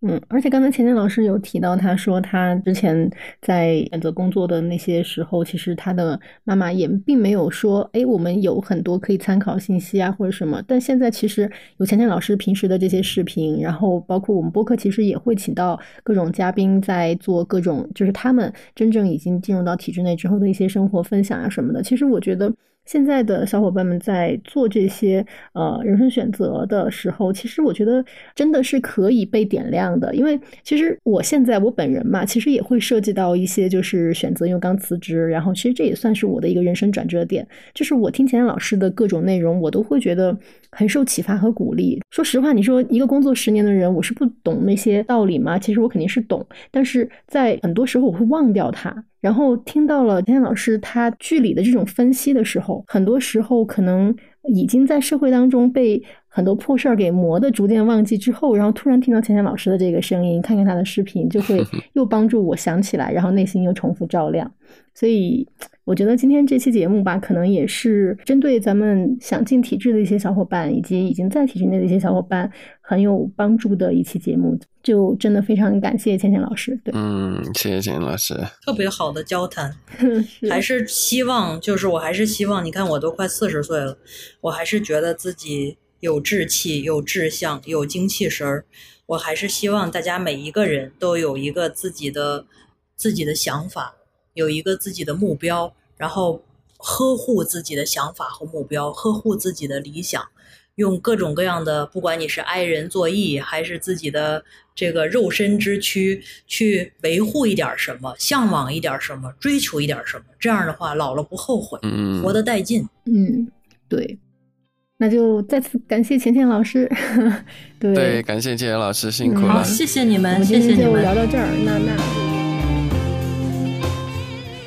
嗯，而且刚才钱钱老师有提到，他说他之前在选择工作的那些时候，其实他的妈妈也并没有说，哎，我们有很多可以参考信息啊，或者什么。但现在其实有钱钱老师平时的这些视频，然后包括我们播客，其实也会请到各种嘉宾在做各种，就是他们真正已经进入到体制内之后的一些生活分享啊什么的。其实我觉得。现在的小伙伴们在做这些呃人生选择的时候，其实我觉得真的是可以被点亮的。因为其实我现在我本人嘛，其实也会涉及到一些就是选择，因为刚辞职，然后其实这也算是我的一个人生转折点。就是我听钱老师的各种内容，我都会觉得很受启发和鼓励。说实话，你说一个工作十年的人，我是不懂那些道理吗？其实我肯定是懂，但是在很多时候我会忘掉它。然后听到了天天老师他剧里的这种分析的时候，很多时候可能已经在社会当中被很多破事儿给磨的逐渐忘记之后，然后突然听到钱钱老师的这个声音，看看他的视频，就会 又帮助我想起来，然后内心又重复照亮。所以我觉得今天这期节目吧，可能也是针对咱们想进体制的一些小伙伴，以及已经在体制内的一些小伙伴很有帮助的一期节目。就真的非常感谢倩倩老师。对，嗯，谢谢倩倩老师，特别好的交谈。还是希望，就是我还是希望，你看我都快四十岁了，我还是觉得自己有志气、有志向、有精气神儿。我还是希望大家每一个人都有一个自己的自己的想法。有一个自己的目标，然后呵护自己的想法和目标，呵护自己的理想，用各种各样的，不管你是爱人作义，还是自己的这个肉身之躯，去维护一点什么，向往一点什么，追求一点什么。这样的话，老了不后悔，嗯，活得带劲。嗯，对。那就再次感谢钱钱老师。对对，感谢钱钱老师，辛苦了。好，谢谢你们，谢谢你们。聊到这儿，那那。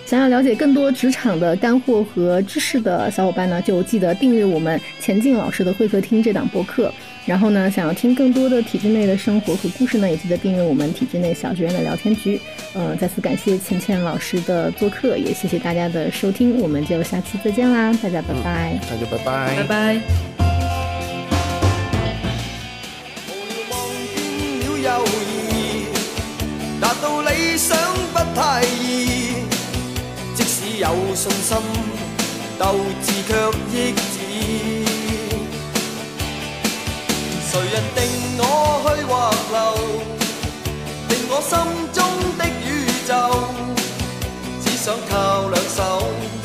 想要了解更多职场的干货和知识的小伙伴呢，就记得订阅我们钱静老师的会客厅这档播客。然后呢，想要听更多的体制内的生活和故事呢，也记得订阅我们体制内小学院的聊天局。嗯，再次感谢倩倩老师的做客，也谢谢大家的收听，我们就下期再见啦，大家拜拜，大家拜拜，拜拜。达到理想不太易。有信心，斗志却谁人定我去或留？定我心中的宇宙只想靠两手。